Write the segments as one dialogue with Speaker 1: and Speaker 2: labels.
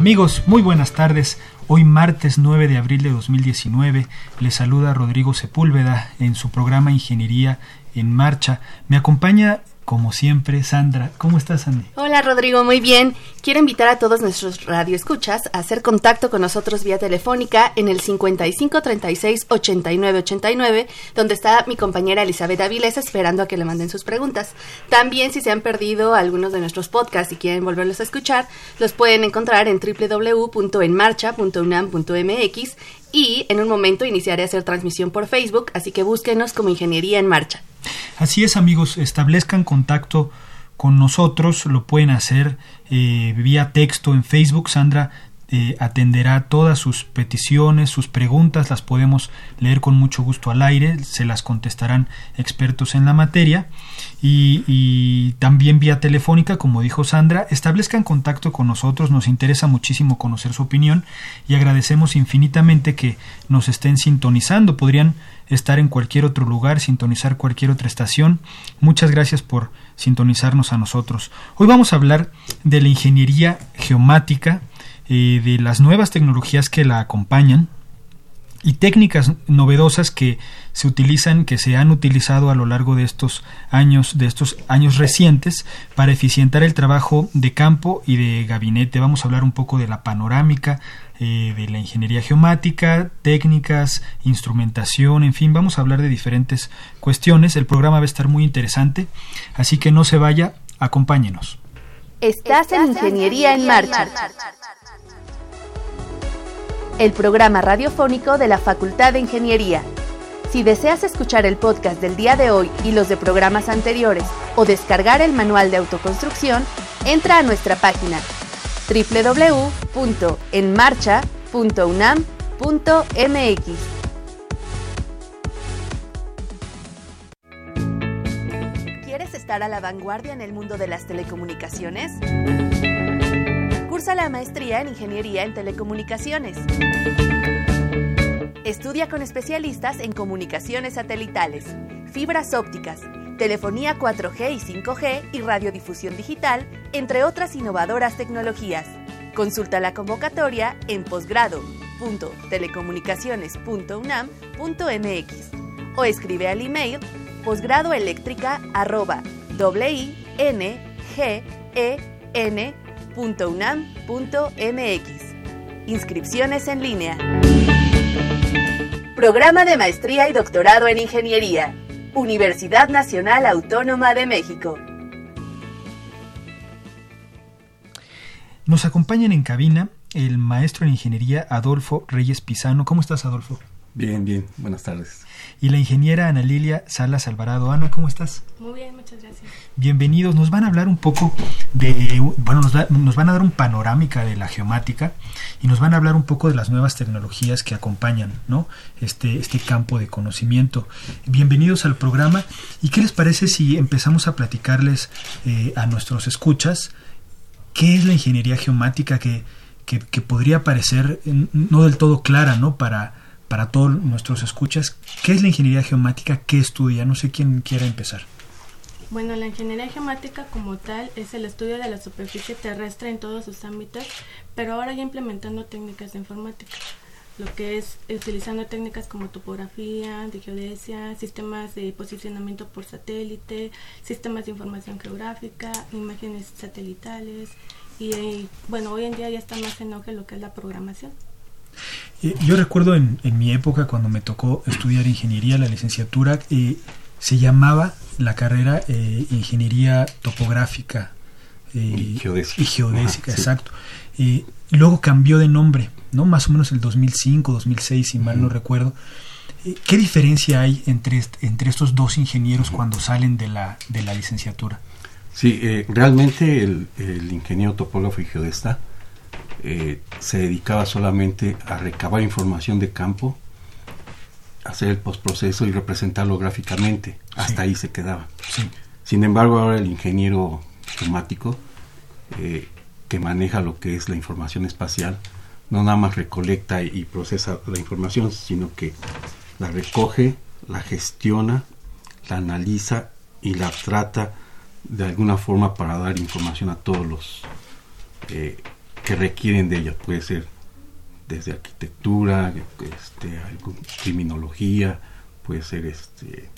Speaker 1: Amigos, muy buenas tardes. Hoy martes 9 de abril de 2019 les saluda Rodrigo Sepúlveda en su programa Ingeniería en Marcha. Me acompaña como siempre, Sandra. ¿Cómo estás, Sandy?
Speaker 2: Hola, Rodrigo, muy bien. Quiero invitar a todos nuestros radioescuchas a hacer contacto con nosotros vía telefónica en el 55 36 89 89, donde está mi compañera Elizabeth Avilés esperando a que le manden sus preguntas. También, si se han perdido algunos de nuestros podcasts y quieren volverlos a escuchar, los pueden encontrar en www.enmarcha.unam.mx y en un momento iniciaré a hacer transmisión por Facebook, así que búsquenos como Ingeniería en Marcha.
Speaker 1: Así es, amigos, establezcan contacto con nosotros, lo pueden hacer eh, vía texto en Facebook. Sandra eh, atenderá todas sus peticiones, sus preguntas, las podemos leer con mucho gusto al aire, se las contestarán expertos en la materia y, también vía telefónica, como dijo Sandra, establezcan contacto con nosotros, nos interesa muchísimo conocer su opinión y agradecemos infinitamente que nos estén sintonizando, podrían estar en cualquier otro lugar, sintonizar cualquier otra estación. Muchas gracias por sintonizarnos a nosotros. Hoy vamos a hablar de la ingeniería geomática, eh, de las nuevas tecnologías que la acompañan y técnicas novedosas que se utilizan, que se han utilizado a lo largo de estos años, de estos años recientes, para eficientar el trabajo de campo y de gabinete. Vamos a hablar un poco de la panorámica, eh, de la ingeniería geomática, técnicas, instrumentación, en fin, vamos a hablar de diferentes cuestiones. El programa va a estar muy interesante, así que no se vaya, acompáñenos.
Speaker 3: Estás en Ingeniería en Marcha el programa radiofónico de la Facultad de Ingeniería. Si deseas escuchar el podcast del día de hoy y los de programas anteriores o descargar el manual de autoconstrucción, entra a nuestra página www.enmarcha.unam.mx. ¿Quieres estar a la vanguardia en el mundo de las telecomunicaciones? Cursa la maestría en Ingeniería en Telecomunicaciones. Estudia con especialistas en comunicaciones satelitales, fibras ópticas, telefonía 4G y 5G y radiodifusión digital, entre otras innovadoras tecnologías. Consulta la convocatoria en posgrado.telecomunicaciones.unam.mx o escribe al email posgradoeléctrica.wingen .unam.mx. Inscripciones en línea. Programa de Maestría y Doctorado en Ingeniería. Universidad Nacional Autónoma de México.
Speaker 1: Nos acompañan en cabina el maestro en ingeniería Adolfo Reyes Pisano. ¿Cómo estás, Adolfo?
Speaker 4: Bien, bien. Buenas tardes
Speaker 1: y la ingeniera Ana Lilia Salas Alvarado. Ana, ¿cómo estás?
Speaker 5: Muy bien, muchas gracias.
Speaker 1: Bienvenidos. Nos van a hablar un poco de, bueno, nos, nos, van a dar un panorámica de la geomática y nos van a hablar un poco de las nuevas tecnologías que acompañan, ¿no? Este, este campo de conocimiento. Bienvenidos al programa. ¿Y qué les parece si empezamos a platicarles eh, a nuestros escuchas qué es la ingeniería geomática que, que, que podría parecer no del todo clara, ¿no? Para para todos nuestros escuchas, ¿qué es la ingeniería geomática? ¿Qué estudia? No sé quién quiera empezar.
Speaker 5: Bueno, la ingeniería geomática como tal es el estudio de la superficie terrestre en todos sus ámbitos, pero ahora ya implementando técnicas de informática, lo que es utilizando técnicas como topografía, de geodesia, sistemas de posicionamiento por satélite, sistemas de información geográfica, imágenes satelitales y, bueno, hoy en día ya está más en auge lo que es la programación.
Speaker 1: Yo recuerdo en, en, mi época cuando me tocó estudiar ingeniería, la licenciatura, eh, se llamaba la carrera eh, ingeniería topográfica
Speaker 4: y geodésica,
Speaker 1: y geodésica exacto. luego cambió de nombre, ¿no? Más o menos el 2005, 2006, si mal no recuerdo. ¿Qué diferencia hay entre, entre estos dos ingenieros cuando salen de la, de la licenciatura?
Speaker 4: Sí, eh, realmente el, ingeniero topógrafo y geodesta eh, se dedicaba solamente a recabar información de campo, hacer el postproceso y representarlo gráficamente. Hasta ahí se quedaba. Sin embargo, ahora el ingeniero geomático, eh, que maneja lo que es la información espacial, no nada más recolecta y procesa la información, sino que la recoge, la gestiona, la analiza y la trata de alguna forma para dar información a todos los eh, que requieren de ella. Puede ser desde arquitectura, este, criminología, puede ser este,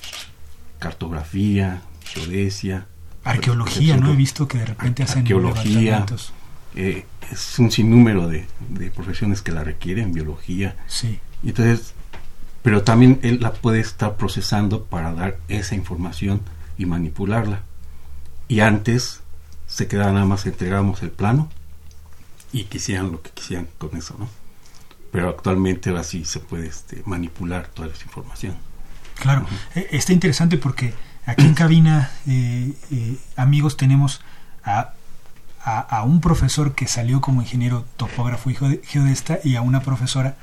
Speaker 4: cartografía, geodesia.
Speaker 1: Arqueología, ¿no? He visto que de repente hacen
Speaker 4: arqueología. Eh, es un sinnúmero de, de, profesiones que la requieren, biología.
Speaker 1: Sí.
Speaker 4: Y entonces pero también él la puede estar procesando para dar esa información y manipularla. Y antes se quedaba nada más entregamos el plano y quisieran lo que quisieran con eso, ¿no? Pero actualmente así se puede este, manipular toda esa información.
Speaker 1: Claro, e, está interesante porque aquí en cabina, eh, eh, amigos, tenemos a, a, a, un profesor que salió como ingeniero topógrafo y geodesta y a una profesora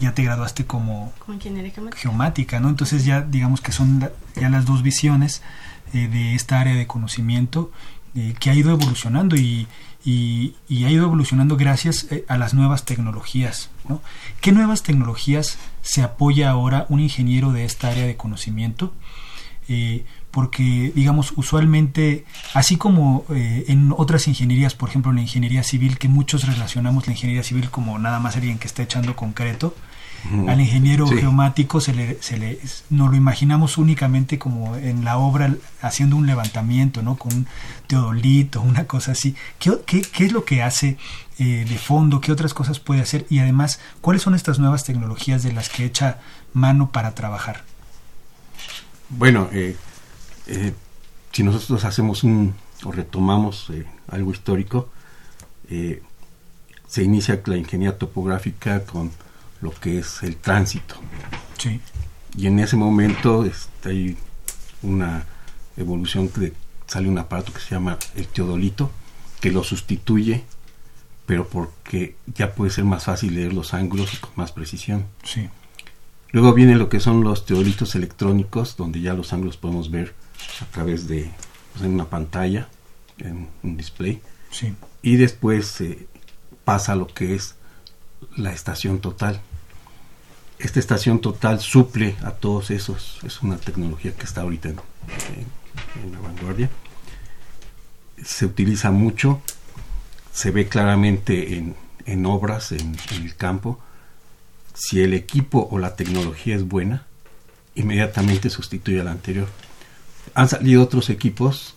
Speaker 1: ya te graduaste como, geomática, ¿no? Entonces ya digamos que son ya las dos visiones eh, de esta área de conocimiento eh, que ha ido evolucionando y, y, ha ido evolucionando gracias eh, a las nuevas tecnologías, ¿no? ¿Qué nuevas tecnologías se apoya ahora un ingeniero de esta área de conocimiento? porque digamos usualmente así como en otras ingenierías por ejemplo en la ingeniería civil que muchos relacionamos la ingeniería civil como nada más alguien que está echando concreto al ingeniero geomático se le, se le, nos lo imaginamos únicamente como en la obra haciendo un levantamiento, ¿no? Con un teodolito, una cosa así. ¿Qué, qué, es lo que hace eh, de fondo? ¿Qué otras cosas puede hacer? Y además, ¿cuáles son estas nuevas tecnologías de las que echa mano para trabajar?
Speaker 4: Bueno, eh, eh, si nosotros hacemos un o retomamos algo histórico, se inicia la ingeniería topográfica con lo que es el tránsito.
Speaker 1: Sí.
Speaker 4: Y en ese momento este, hay una evolución que sale un aparato que se llama el teodolito, que lo sustituye, pero porque ya puede ser más fácil leer los ángulos y con más precisión.
Speaker 1: Sí.
Speaker 4: Luego viene lo que son los teodolitos electrónicos, donde ya los ángulos podemos ver a través de pues, en una pantalla, en un display.
Speaker 1: Sí.
Speaker 4: Y después eh, pasa lo que es la estación total, esta estación total suple a todos esos. Es una tecnología que está ahorita en, la vanguardia. Se utiliza mucho, se ve claramente en, obras, en, el campo. Si el equipo o la tecnología es buena, inmediatamente sustituye al anterior. Han salido otros equipos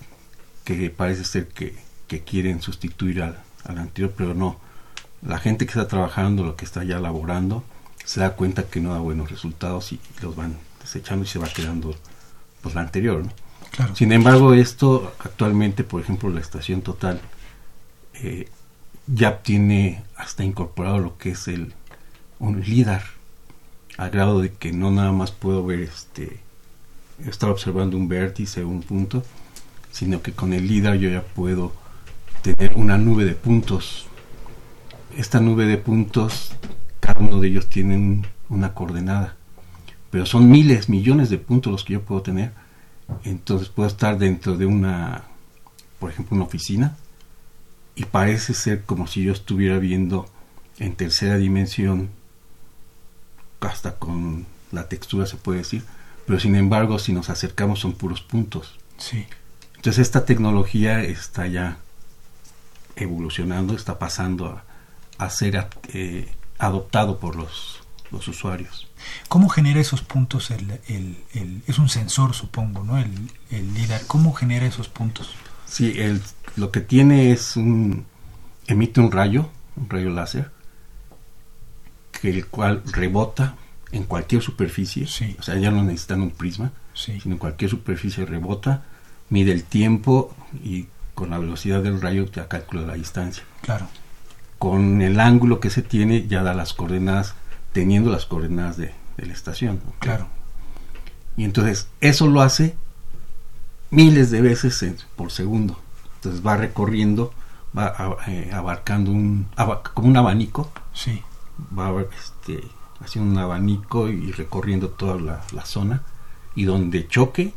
Speaker 4: que parece ser que, quieren sustituir al, al anterior, pero no. La gente que está trabajando, lo que está ya laborando, se da cuenta que no da buenos resultados y, los van desechando y se va quedando pues la anterior.
Speaker 1: Claro.
Speaker 4: Sin embargo, esto actualmente, por ejemplo, la estación total eh, ya tiene hasta incorporado lo que es el un lidar al grado de que no nada más puedo ver este estar observando un vértice un punto sino que con el lidar yo ya puedo tener una nube de puntos esta nube de puntos cada uno de ellos tiene una coordenada. Pero son miles, millones de puntos los que yo puedo tener. Entonces puedo estar dentro de una, por ejemplo, una oficina y parece ser como si yo estuviera viendo en tercera dimensión, hasta con la textura se puede decir, pero sin embargo si nos acercamos son puros puntos.
Speaker 1: Sí.
Speaker 4: Entonces esta tecnología está ya evolucionando, está pasando a, a ser eh, adoptado por los, los usuarios.
Speaker 1: ¿Cómo genera esos puntos? El, el, es un sensor, supongo, ¿no? El, el LIDAR. ¿Cómo genera esos puntos?
Speaker 4: Sí, el, lo que tiene es un, emite un rayo, un rayo láser, que el cual rebota en cualquier superficie, o sea, ya no necesitan un prisma, sino en cualquier superficie rebota, mide el tiempo y con la velocidad del rayo ya calcula la distancia.
Speaker 1: Claro.
Speaker 4: Con el ángulo que se tiene ya da las coordenadas, teniendo las coordenadas de, la estación.
Speaker 1: Claro.
Speaker 4: Y entonces eso lo hace miles de veces por segundo. Entonces va recorriendo, va eh, abarcando un, como un abanico.
Speaker 1: Sí.
Speaker 4: Va este, haciendo un abanico y recorriendo toda la, zona. Y donde choque,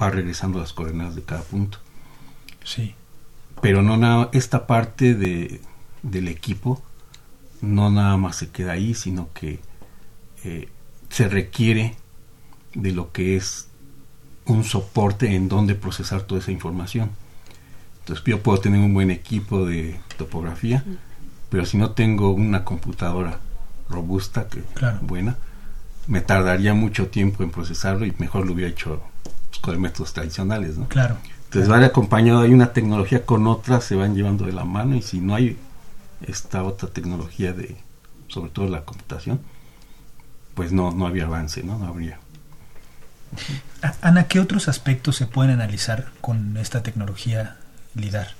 Speaker 4: va regresando las coordenadas de cada punto.
Speaker 1: Sí.
Speaker 4: Pero no nada, esta parte de, del equipo no nada más se queda ahí, sino que eh, se requiere de lo que es un soporte en donde procesar toda esa información. Entonces yo puedo tener un buen equipo de topografía, pero si no tengo una computadora robusta, que buena, me tardaría mucho tiempo en procesarlo y mejor lo hubiera hecho con métodos tradicionales, ¿no?
Speaker 1: Claro.
Speaker 4: Entonces va acompañado, hay una tecnología con otra, se van llevando de la mano y si no hay esta otra tecnología de, sobre todo la computación, pues no, no había avance, ¿no? No habría.
Speaker 1: Ana, ¿qué otros aspectos se pueden analizar con esta tecnología LIDAR?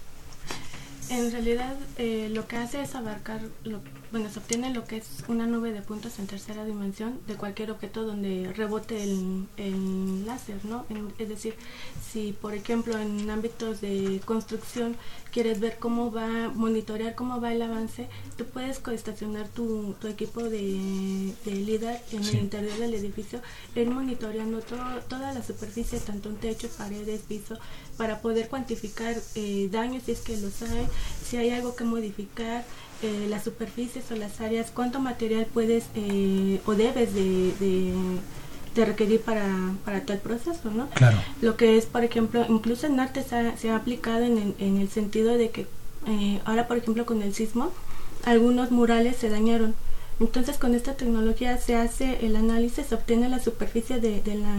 Speaker 5: En realidad, eh, lo que hace es abarcar, lo, bueno, se obtiene lo que es una nube de puntos en tercera dimensión de cualquier objeto donde rebote el, el láser, ¿no? es decir, si por ejemplo en ámbitos de construcción quieres ver cómo va, monitorear cómo va el avance, tú puedes coestacionar tu, tu equipo de, de LIDAR en el interior del edificio, ir monitoreando toda la superficie, tanto un techo, paredes, piso, para poder cuantificar eh, daños si es que los hay, si hay algo que modificar, eh, las superficies o las áreas, cuánto material puedes eh, o debes de, de, requerir para, para tal proceso, ¿no?
Speaker 1: Claro.
Speaker 5: Lo que es, por ejemplo, incluso en arte se ha, se ha aplicado en, en, el sentido de que ahora, por ejemplo, con el sismo, algunos murales se dañaron. Entonces, con esta tecnología se hace el análisis, se obtiene la superficie de, de, la,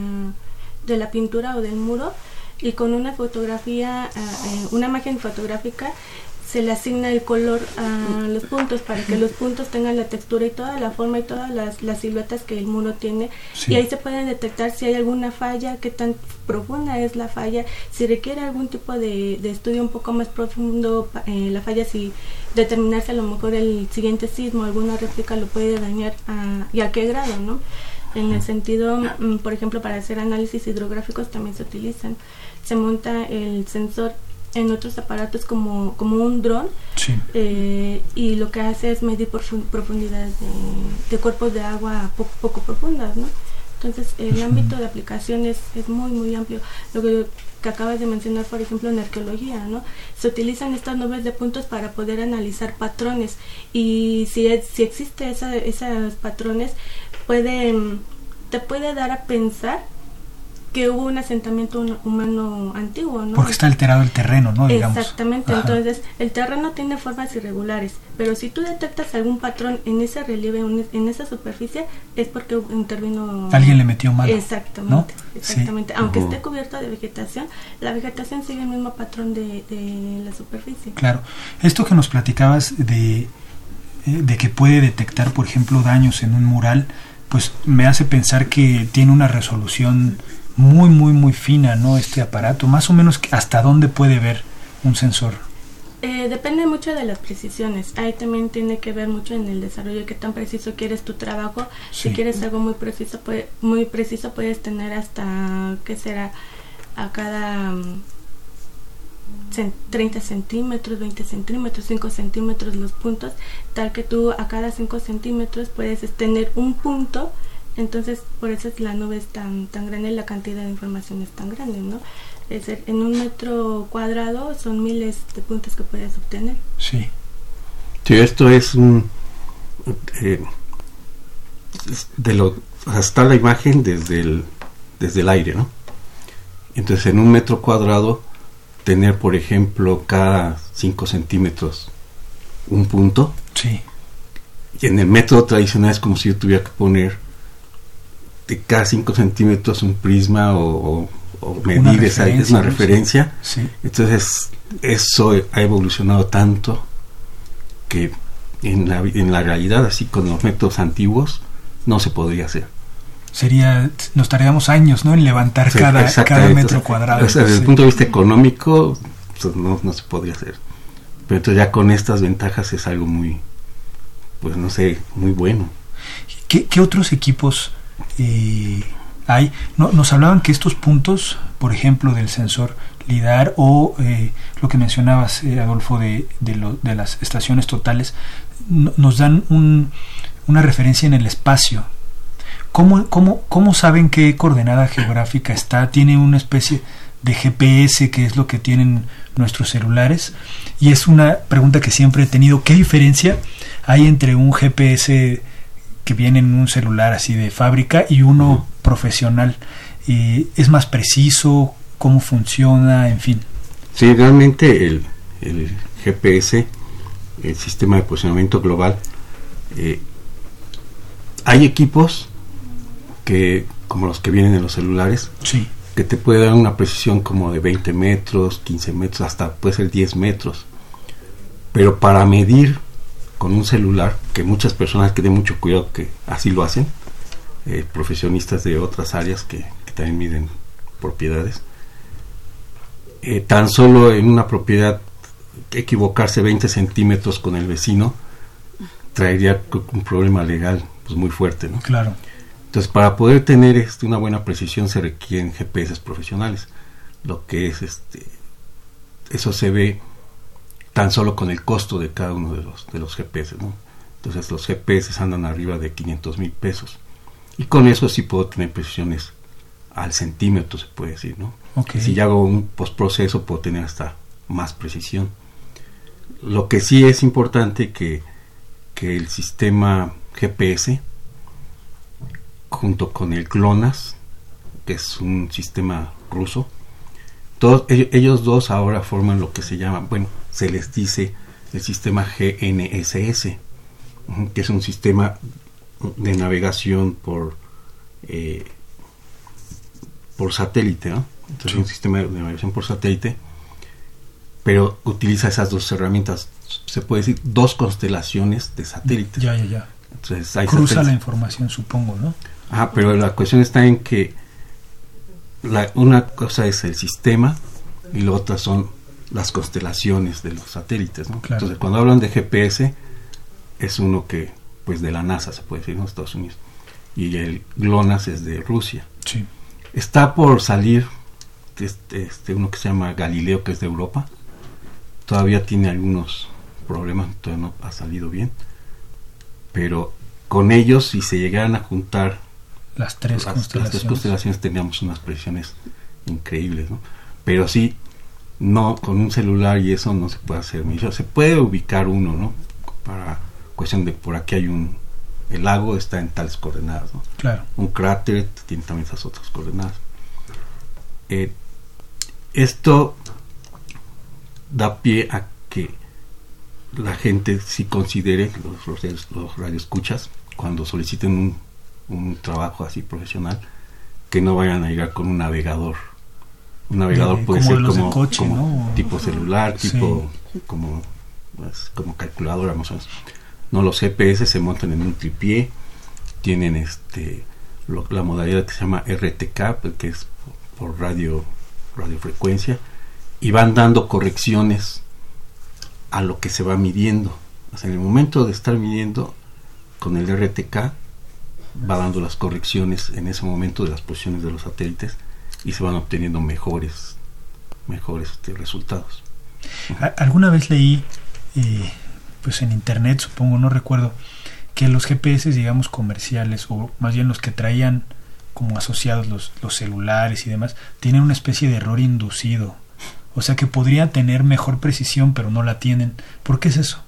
Speaker 5: de la pintura o del muro y con una fotografía, eh, eh, una imagen fotográfica se le asigna el color a los puntos para que los puntos tengan la textura y toda la forma y todas las, las siluetas que el muro tiene. Y ahí se puede detectar si hay alguna falla, qué tan profunda es la falla, si requiere algún tipo de, de estudio un poco más profundo eh, la falla, si determinarse a lo mejor el siguiente sismo, alguna réplica lo puede dañar a, y a qué grado, ¿no? En el sentido, mm, por ejemplo, para hacer análisis hidrográficos también se utilizan. Se monta el sensor en otros aparatos como, como un dron eh, y lo que hace es medir profundidades de, cuerpos de agua poco, profundas, ¿no? Entonces el ámbito de aplicación es, muy muy amplio. Lo que, acabas de mencionar, por ejemplo, en arqueología, ¿no? Se utilizan estas nubes de puntos para poder analizar patrones y si, si existe esa, esos patrones puede te puede dar a pensar que hubo un asentamiento humano antiguo, ¿no?
Speaker 1: Porque está alterado el terreno, ¿no?
Speaker 5: Exactamente, entonces el terreno tiene formas irregulares, pero si tú detectas algún patrón en ese relieve, en esa superficie, es porque intervino...
Speaker 1: Alguien le metió mal.
Speaker 5: Exactamente, exactamente. Aunque esté cubierto de vegetación, la vegetación sigue el mismo patrón de, de la superficie.
Speaker 1: Claro. Esto que nos platicabas de, eh, de que puede detectar, por ejemplo, daños en un mural, pues me hace pensar que tiene una resolución muy, muy, muy fina, ¿no? Este aparato, más o menos hasta dónde puede ver un sensor.
Speaker 5: Eh, depende mucho de las precisiones. Ahí también tiene que ver mucho en el desarrollo qué tan preciso quieres tu trabajo. Si quieres algo muy preciso, puede, muy preciso puedes tener hasta qué será a cada 30 mm, centímetros, 20 centímetros, 5 centímetros los puntos, tal que tú a cada 5 centímetros puedes tener un punto entonces, por eso la nube es tan, tan grande, la cantidad de información es tan grande, ¿no? Es decir, en un metro cuadrado son miles de puntos que puedes obtener.
Speaker 1: Sí.
Speaker 4: Sí, esto es un... Eh, de lo, hasta la imagen desde el, desde el aire, ¿no? Entonces, en un metro cuadrado, tener, por ejemplo, cada 5 centímetros un punto.
Speaker 1: Sí.
Speaker 4: Y en el método tradicional es como si yo tuviera que poner cada 5 centímetros un prisma o, medir esa es una referencia. Entonces, eso ha evolucionado tanto que en la, en la realidad, así con los métodos antiguos, no se podría hacer.
Speaker 1: Sería, nos tardaríamos años, ¿no? En levantar cada, cada, metro cuadrado.
Speaker 4: desde el punto de vista económico, pues, no, no se podría hacer. Pero entonces ya con estas ventajas es algo muy, pues no sé, muy bueno.
Speaker 1: ¿Qué, qué otros equipos eh, hay? No, nos hablaban que estos puntos, por ejemplo, del sensor LIDAR o eh, lo que mencionabas, eh, Adolfo, de, de, las estaciones totales, nos dan un, una referencia en el espacio. ¿Cómo, cómo, ¿Cómo saben qué coordenada geográfica está? ¿Tiene una especie de GPS que es lo que tienen nuestros celulares? Y es una pregunta que siempre he tenido. ¿Qué diferencia hay entre un GPS que viene en un celular así de fábrica y uno profesional? Eh, ¿Es más preciso? ¿Cómo funciona? En fin.
Speaker 4: Sí, realmente el, el GPS, el sistema de posicionamiento global, eh, hay equipos que, como los que vienen en los celulares,
Speaker 1: sí.
Speaker 4: que te puede dar una precisión como de 20 metros, 15 metros, hasta puede ser 10 metros. Pero para medir con un celular, que muchas personas que den mucho cuidado que así lo hacen, eh, profesionistas de otras áreas que, que también miden propiedades, eh, tan solo en una propiedad equivocarse 20 centímetros con el vecino traería un problema legal pues muy fuerte, ¿no?
Speaker 1: Claro.
Speaker 4: Entonces, para poder tener este, una buena precisión se requieren GPS profesionales. Lo que es este eso se ve tan solo con el costo de cada uno de los de los GPS, ¿no? Entonces, los GPS andan arriba de 500 mil pesos. Y con eso sí puedo tener precisiones al centímetro, se puede decir, ¿no?
Speaker 1: Okay.
Speaker 4: Si ya hago un postproceso, puedo tener hasta más precisión. Lo que sí es importante que, que el sistema GPS, junto con el GLONASS, que es un sistema ruso, todos ellos, ellos dos ahora forman lo que se llama, bueno, se les dice el sistema GNSS, que es un sistema de navegación por eh, por satélite, ¿no? Entonces
Speaker 1: Sí.
Speaker 4: un sistema de navegación por satélite, pero utiliza esas dos herramientas, se puede decir dos constelaciones de satélites.
Speaker 1: Ya, ya, ya.
Speaker 4: Entonces hay
Speaker 1: Cruza la información, supongo, ¿no?
Speaker 4: Ajá, pero la cuestión está en que la, una cosa es el sistema y la otra son las constelaciones de los satélites, ¿no?
Speaker 1: Claro.
Speaker 4: Entonces, cuando hablan de GPS, es uno que, pues de la NASA, se puede decir, en Estados Unidos. Y el GLONASS es de Rusia.
Speaker 1: Sí.
Speaker 4: Está por salir este, este, uno que se llama Galileo, que es de Europa. Todavía tiene algunos problemas, todavía no ha salido bien. Pero con ellos, si se llegaran a juntar
Speaker 1: Las tres
Speaker 4: las, las
Speaker 1: constelaciones.
Speaker 4: tres constelaciones, teníamos unas precisiones increíbles, ¿no? Pero sí, no, con un celular y eso no se puede hacer. Se puede ubicar uno, ¿no? Para cuestión de por aquí hay un. El lago está en tales coordenadas, ¿no?
Speaker 1: Claro.
Speaker 4: un cráter tiene también esas otras coordenadas. Eh, esto da pie a que la gente sí considere, los, los, los radioescuchas, cuando soliciten un, un trabajo así profesional, que no vayan a llegar con un navegador. Un navegador
Speaker 1: De-
Speaker 4: puede
Speaker 1: como
Speaker 4: ser como,
Speaker 1: coche,
Speaker 4: como
Speaker 1: ¿no?
Speaker 4: tipo celular,
Speaker 1: Sí.
Speaker 4: tipo como, pues, como calculadora más o menos. No, los GPS se montan en un tripié, tienen este lo- la modalidad que se llama RTK, pues, que es por radio radiofrecuencia, y van dando correcciones a lo que se va midiendo. O sea, en el momento de estar midiendo con el RTK, va dando las correcciones en ese momento de las posiciones de los satélites y se van obteniendo mejores mejores este, resultados.
Speaker 1: Alguna vez leí, eh, pues en internet, supongo, no recuerdo, que los GPS, digamos, comerciales, o más bien los que traían como asociados los, los celulares y demás, tienen una especie de error inducido. O sea que podrían tener mejor precisión, pero no la tienen. ¿Por qué es eso?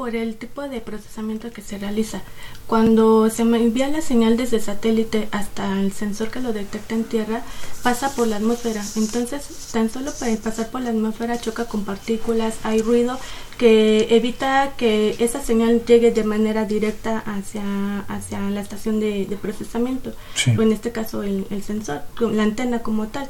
Speaker 5: Por el tipo de procesamiento que se realiza. Cuando se envía la señal desde satélite hasta el sensor que lo detecta en tierra, pasa por la atmósfera. Entonces, tan solo para pasar por la atmósfera choca con partículas, hay ruido que evita que esa señal llegue de manera directa hacia, hacia la estación de, procesamiento, o en este caso el, sensor, la antena como tal.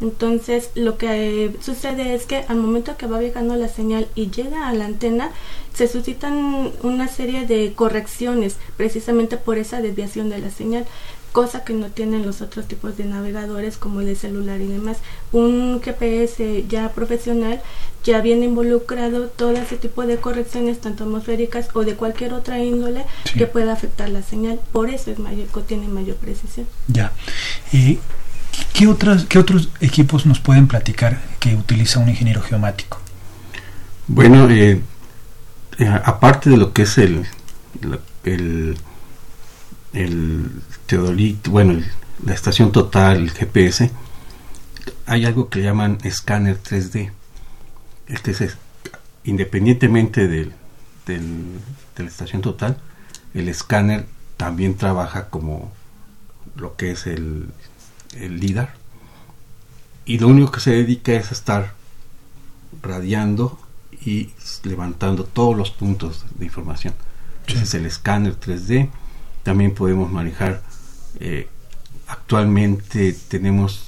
Speaker 5: Entonces, lo que sucede es que al momento que va viajando la señal y llega a la antena, se suscitan una serie de correcciones precisamente por esa desviación de la señal cosa que no tienen los otros tipos de navegadores como el de celular y demás. Un GPS ya profesional ya viene involucrado todo ese tipo de correcciones, tanto atmosféricas o de cualquier otra índole que pueda afectar la señal. Por eso es mayor, tiene mayor precisión.
Speaker 1: Ya. Eh, ¿qué, otras, ¿Qué otros equipos nos pueden platicar que utiliza un ingeniero geomático?
Speaker 4: Bueno, eh, eh, aparte de lo que es el, el el teodolito, bueno, la estación total, el GPS, hay algo que llaman escáner 3D. Este es, independientemente del, de la estación total, el escáner también trabaja como lo que es el, el LIDAR. Y lo único que se dedica es a estar radiando y levantando todos los puntos de información. Ese es el escáner 3D también podemos manejar. Eh, actualmente tenemos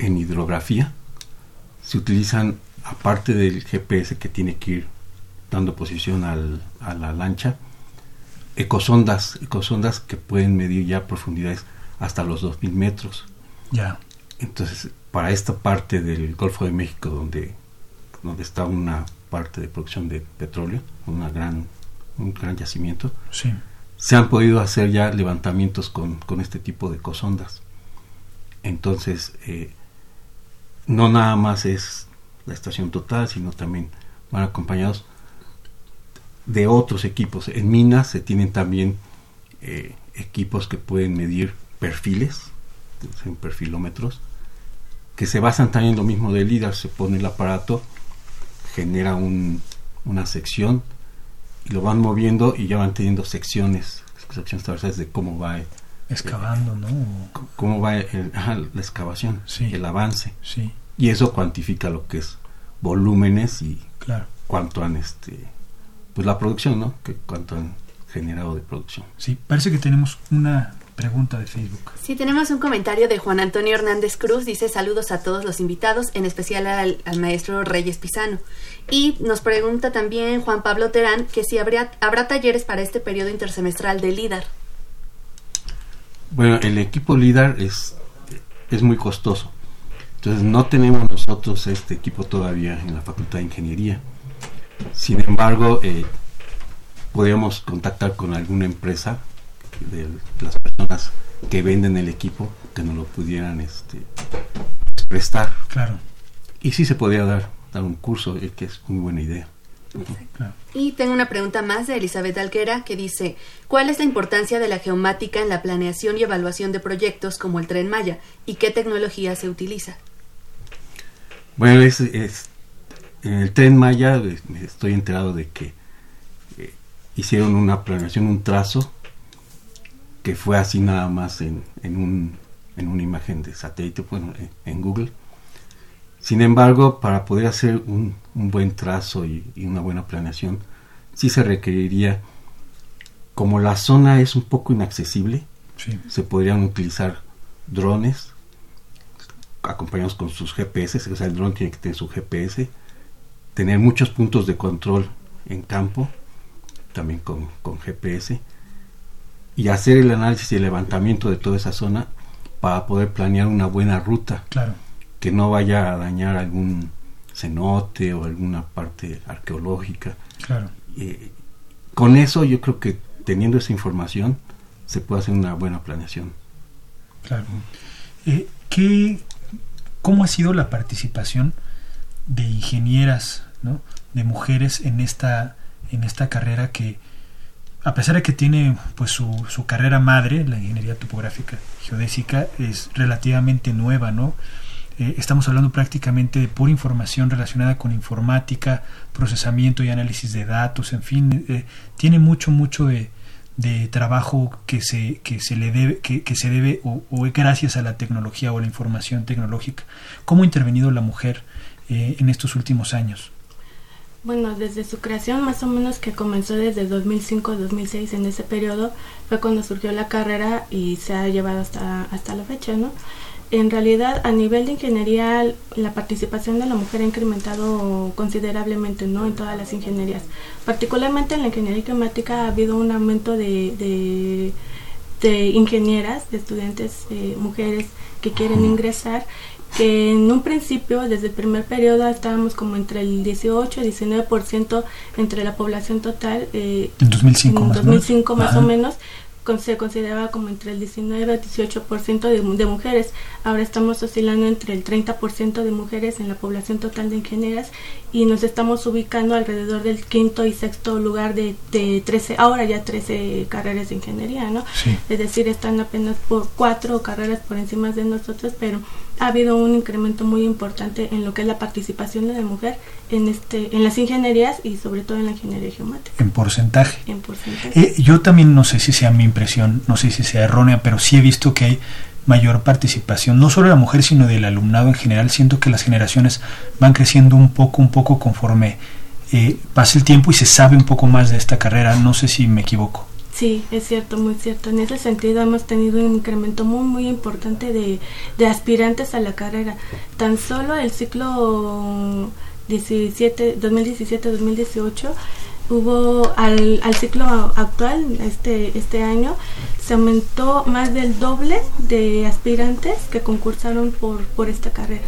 Speaker 4: en hidrografía, se utilizan, aparte del GPS que tiene que ir dando posición al, a la lancha, ecosondas, ecosondas que pueden medir ya profundidades hasta los 2000 metros.
Speaker 1: Ya.
Speaker 4: Entonces, para esta parte del Golfo de México, donde, donde está una parte de producción de petróleo, una gran, un gran yacimiento,
Speaker 1: sí
Speaker 4: se han podido hacer ya levantamientos con, este tipo de cosondas. Entonces, eh, no nada más es la estación total, sino también van acompañados de otros equipos. En minas se tienen también eh, equipos que pueden medir perfiles, perfilómetros, que se basan también en lo mismo del LIDAR. Se pone el aparato, genera una sección y lo van moviendo y ya van teniendo secciones, secciones transversales de cómo va
Speaker 1: excavando, ¿no?
Speaker 4: Cómo va la excavación, el avance.
Speaker 1: Sí.
Speaker 4: Y eso cuantifica lo que es volúmenes y
Speaker 1: claro.
Speaker 4: cuánto han este pues la producción, ¿no? Que cuánto han generado de producción.
Speaker 1: Sí, parece que tenemos una pregunta de Facebook.
Speaker 2: Sí, tenemos un comentario de Juan Antonio Hernández Cruz. Dice saludos a todos los invitados, en especial al, maestro Reyes Pisano. Y nos pregunta también Juan Pablo Terán que si habría, habrá talleres para este periodo intersemestral de LIDAR.
Speaker 4: Bueno, el equipo LIDAR es, es muy costoso. Entonces no tenemos nosotros este equipo todavía en la Facultad de Ingeniería. Sin embargo, eh, podríamos contactar con alguna empresa de las personas que venden el equipo que nos lo pudieran este, prestar.
Speaker 1: Claro.
Speaker 4: Y sí se podría dar, dar un curso, eh, que es muy buena idea.
Speaker 2: Y tengo una pregunta más de Elizabeth Alquera que dice, ¿cuál es la importancia de la geomática en la planeación y evaluación de proyectos como el tren Maya y qué tecnología se utiliza?
Speaker 4: Bueno, es, en el tren Maya estoy enterado de que eh, hicieron una planeación, un trazo que fue así nada más en, en, un, en una imagen de satélite, bueno, en, Google. Sin embargo, para poder hacer un, un buen trazo y, una buena planeación, sí se requeriría, como la zona es un poco inaccesible, se podrían utilizar drones acompañados con sus GPS, o sea, el dron tiene que tener su GPS, tener muchos puntos de control en campo, también con, con GPS, y hacer el análisis y el levantamiento de toda esa zona para poder planear una buena ruta.
Speaker 1: Claro.
Speaker 4: Que no vaya a dañar algún cenote o alguna parte arqueológica.
Speaker 1: Claro.
Speaker 4: Eh, con eso yo creo que teniendo esa información se puede hacer una buena planeación.
Speaker 1: Claro. Eh, ¿qué, ¿Cómo ha sido la participación de ingenieras, ¿no? de mujeres en esta, en esta carrera que, a pesar de que tiene pues su, su carrera madre, la ingeniería topográfica geodésica, es relativamente nueva, ¿no? Eh, estamos hablando prácticamente de pura información relacionada con informática, procesamiento y análisis de datos, en fin, eh, tiene mucho, mucho de, trabajo que se, que se le debe, que, que se debe o, o, gracias a la tecnología o la información tecnológica. ¿Cómo ha intervenido la mujer eh, en estos últimos años?
Speaker 5: Bueno, desde su creación, más o menos que comenzó desde 2005-2006, en ese periodo fue cuando surgió la carrera y se ha llevado hasta, hasta la fecha, ¿no? En realidad, a nivel de ingeniería, la participación de la mujer ha incrementado considerablemente, ¿no? En todas las ingenierías. Particularmente en la ingeniería climática ha habido un aumento de, de, de ingenieras, de estudiantes eh, mujeres que quieren ingresar que en un principio, desde el primer periodo, estábamos como entre el 18 y 19% entre la población total.
Speaker 1: Eh, en 2005
Speaker 5: en 2005 más o menos se consideraba como entre el 19 a 18% de, de mujeres. Ahora estamos oscilando entre el 30% de mujeres en la población total de ingenieras y nos estamos ubicando alrededor del quinto y sexto lugar de, de 13, ahora ya 13 carreras de ingeniería, ¿no? Es decir, están apenas por cuatro carreras por encima de nosotros, pero ha habido un incremento muy importante en lo que es la participación de la mujer en este en las ingenierías y sobre todo en la ingeniería geomática.
Speaker 1: En porcentaje.
Speaker 5: En porcentaje.
Speaker 1: Eh, yo también no sé si sea mi impresión, no sé si sea errónea, pero sí he visto que hay mayor participación, no solo de la mujer, sino del alumnado en general. Siento que las generaciones van creciendo un poco, un poco conforme eh, pasa el tiempo y se sabe un poco más de esta carrera. No sé si me equivoco.
Speaker 5: Sí, es cierto, muy cierto. En ese sentido hemos tenido un incremento muy, muy importante de, de aspirantes a la carrera. Tan solo el ciclo 17, 2017-2018 hubo al, al ciclo actual, este, este año, se aumentó más del doble de aspirantes que concursaron por, por esta carrera.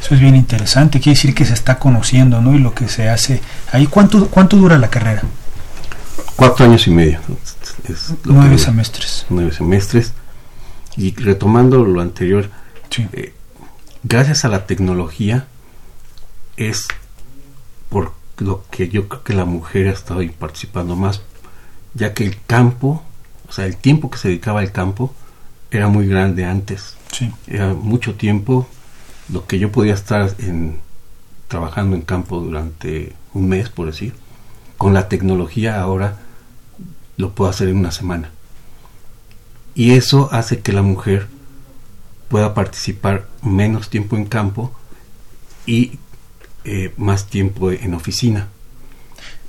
Speaker 1: Eso es bien interesante, quiere decir que se está conociendo, ¿no? Y lo que se hace ahí. ¿Cuánto, cuánto dura la carrera?
Speaker 4: Cuatro años y medio.
Speaker 1: nueve semestres.
Speaker 4: Nueve semestres. Y retomando lo anterior, eh, gracias a la tecnología es por lo que yo creo que la mujer ha estado participando más, ya que el campo, o sea, el tiempo que se dedicaba al campo era muy grande antes. Era mucho tiempo lo que yo podía estar en, trabajando en campo durante un mes, por decir. Con la tecnología ahora lo puedo hacer en una semana. Y eso hace que la mujer pueda participar menos tiempo en campo y eh, más tiempo en oficina.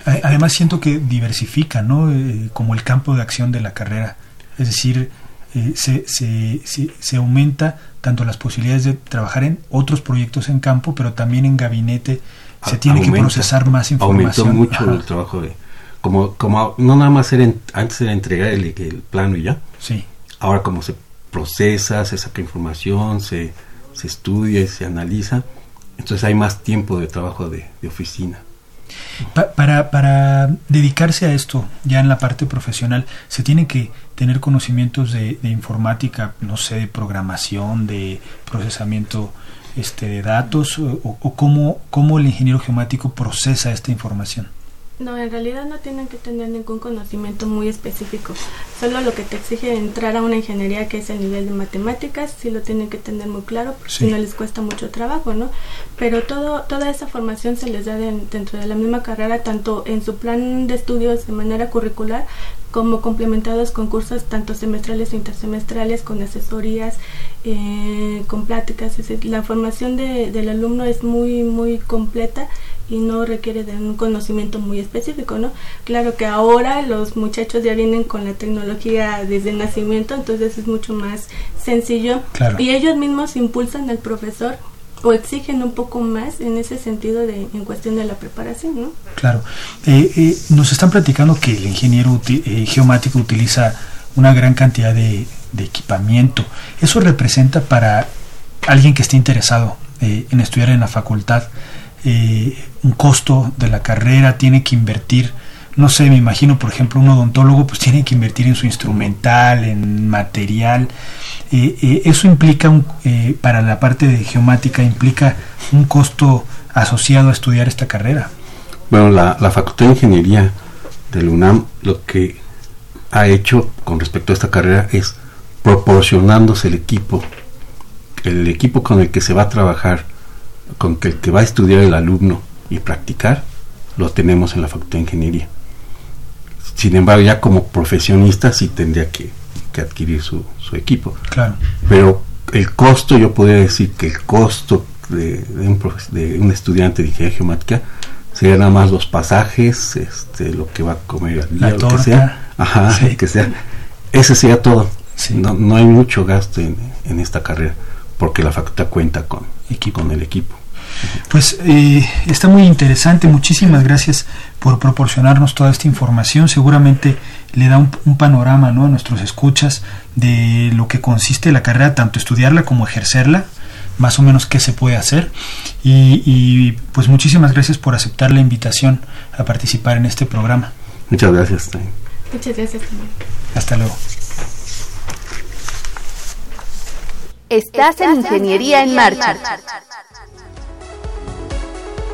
Speaker 1: Además siento que diversifica, ¿no? Eh, como el campo de acción de la carrera. Es decir, eh, se, se, se, aumenta tanto las posibilidades de trabajar en otros proyectos en campo, pero también en gabinete. Se tiene que procesar más información.
Speaker 4: Aumentó mucho el trabajo de, como, como no nada más era antes era entregar el, el, plano y ya.
Speaker 1: Sí.
Speaker 4: Ahora como se procesa, se saca información, se, se estudia y se analiza, entonces hay más tiempo de trabajo de, oficina.
Speaker 1: para, para dedicarse a esto, ya en la parte profesional, se tiene que tener conocimientos de, informática, no sé, de programación, de procesamiento este, de datos, o, o cómo, cómo el ingeniero geomático procesa esta información.
Speaker 5: No, en realidad no tienen que tener ningún conocimiento muy específico. Solo lo que te exige entrar a una ingeniería que es el nivel de matemáticas, sí lo tienen que tener muy claro, porque si no les cuesta mucho trabajo, ¿no? Pero todo, toda esa formación se les da dentro de la misma carrera, tanto en su plan de estudios de manera curricular, como complementados con cursos tanto semestrales e intersemestrales, con asesorías, eh, con pláticas. la formación de, del alumno es muy, muy completa y no requiere de un conocimiento muy específico, ¿no? Claro que ahora los muchachos ya vienen con la tecnología desde el nacimiento, entonces es mucho más sencillo y ellos mismos impulsan al profesor o exigen un poco más en ese sentido de en cuestión de la preparación, ¿no?
Speaker 1: Claro. Eh, eh, nos están platicando que el ingeniero eh, geomático utiliza una gran cantidad de, de, equipamiento. Eso representa para alguien que esté interesado en estudiar en la facultad eh, un costo de la carrera, tiene que invertir, no sé, me imagino, por ejemplo, un odontólogo pues tiene que invertir en su instrumental, en material. Eh, eh, eso implica, un, para la parte de geomática, implica un costo asociado a estudiar esta carrera.
Speaker 4: Bueno, la, la Facultad de Ingeniería del UNAM lo que ha hecho con respecto a esta carrera es proporcionándose el equipo, el equipo con el que se va a trabajar con el que va a estudiar el alumno y practicar, lo tenemos en la Facultad de Ingeniería. Sin embargo, ya como profesionista sí tendría que, adquirir su, su, equipo.
Speaker 1: Claro.
Speaker 4: Pero el costo, yo podría decir que el costo de, un, de un, estudiante de ingeniería geomática sería nada más los pasajes, este, lo que va a comer
Speaker 1: La
Speaker 4: lo que sea. Ajá,
Speaker 1: Sí.
Speaker 4: que sea. Ese sería todo.
Speaker 1: Sí.
Speaker 4: No, no hay mucho gasto en, en esta carrera, porque la facultad cuenta con,
Speaker 1: Equipo.
Speaker 4: con el equipo.
Speaker 1: Pues eh, está muy interesante. Muchísimas gracias por proporcionarnos toda esta información. Seguramente le da un, un panorama ¿no? a nuestros escuchas de lo que consiste la carrera, tanto estudiarla como ejercerla, más o menos qué se puede hacer. Y, y, pues muchísimas gracias por aceptar la invitación a participar en este programa.
Speaker 4: Muchas gracias. también.
Speaker 5: Muchas gracias también.
Speaker 1: Hasta luego.
Speaker 3: Estás en Ingeniería en Marcha.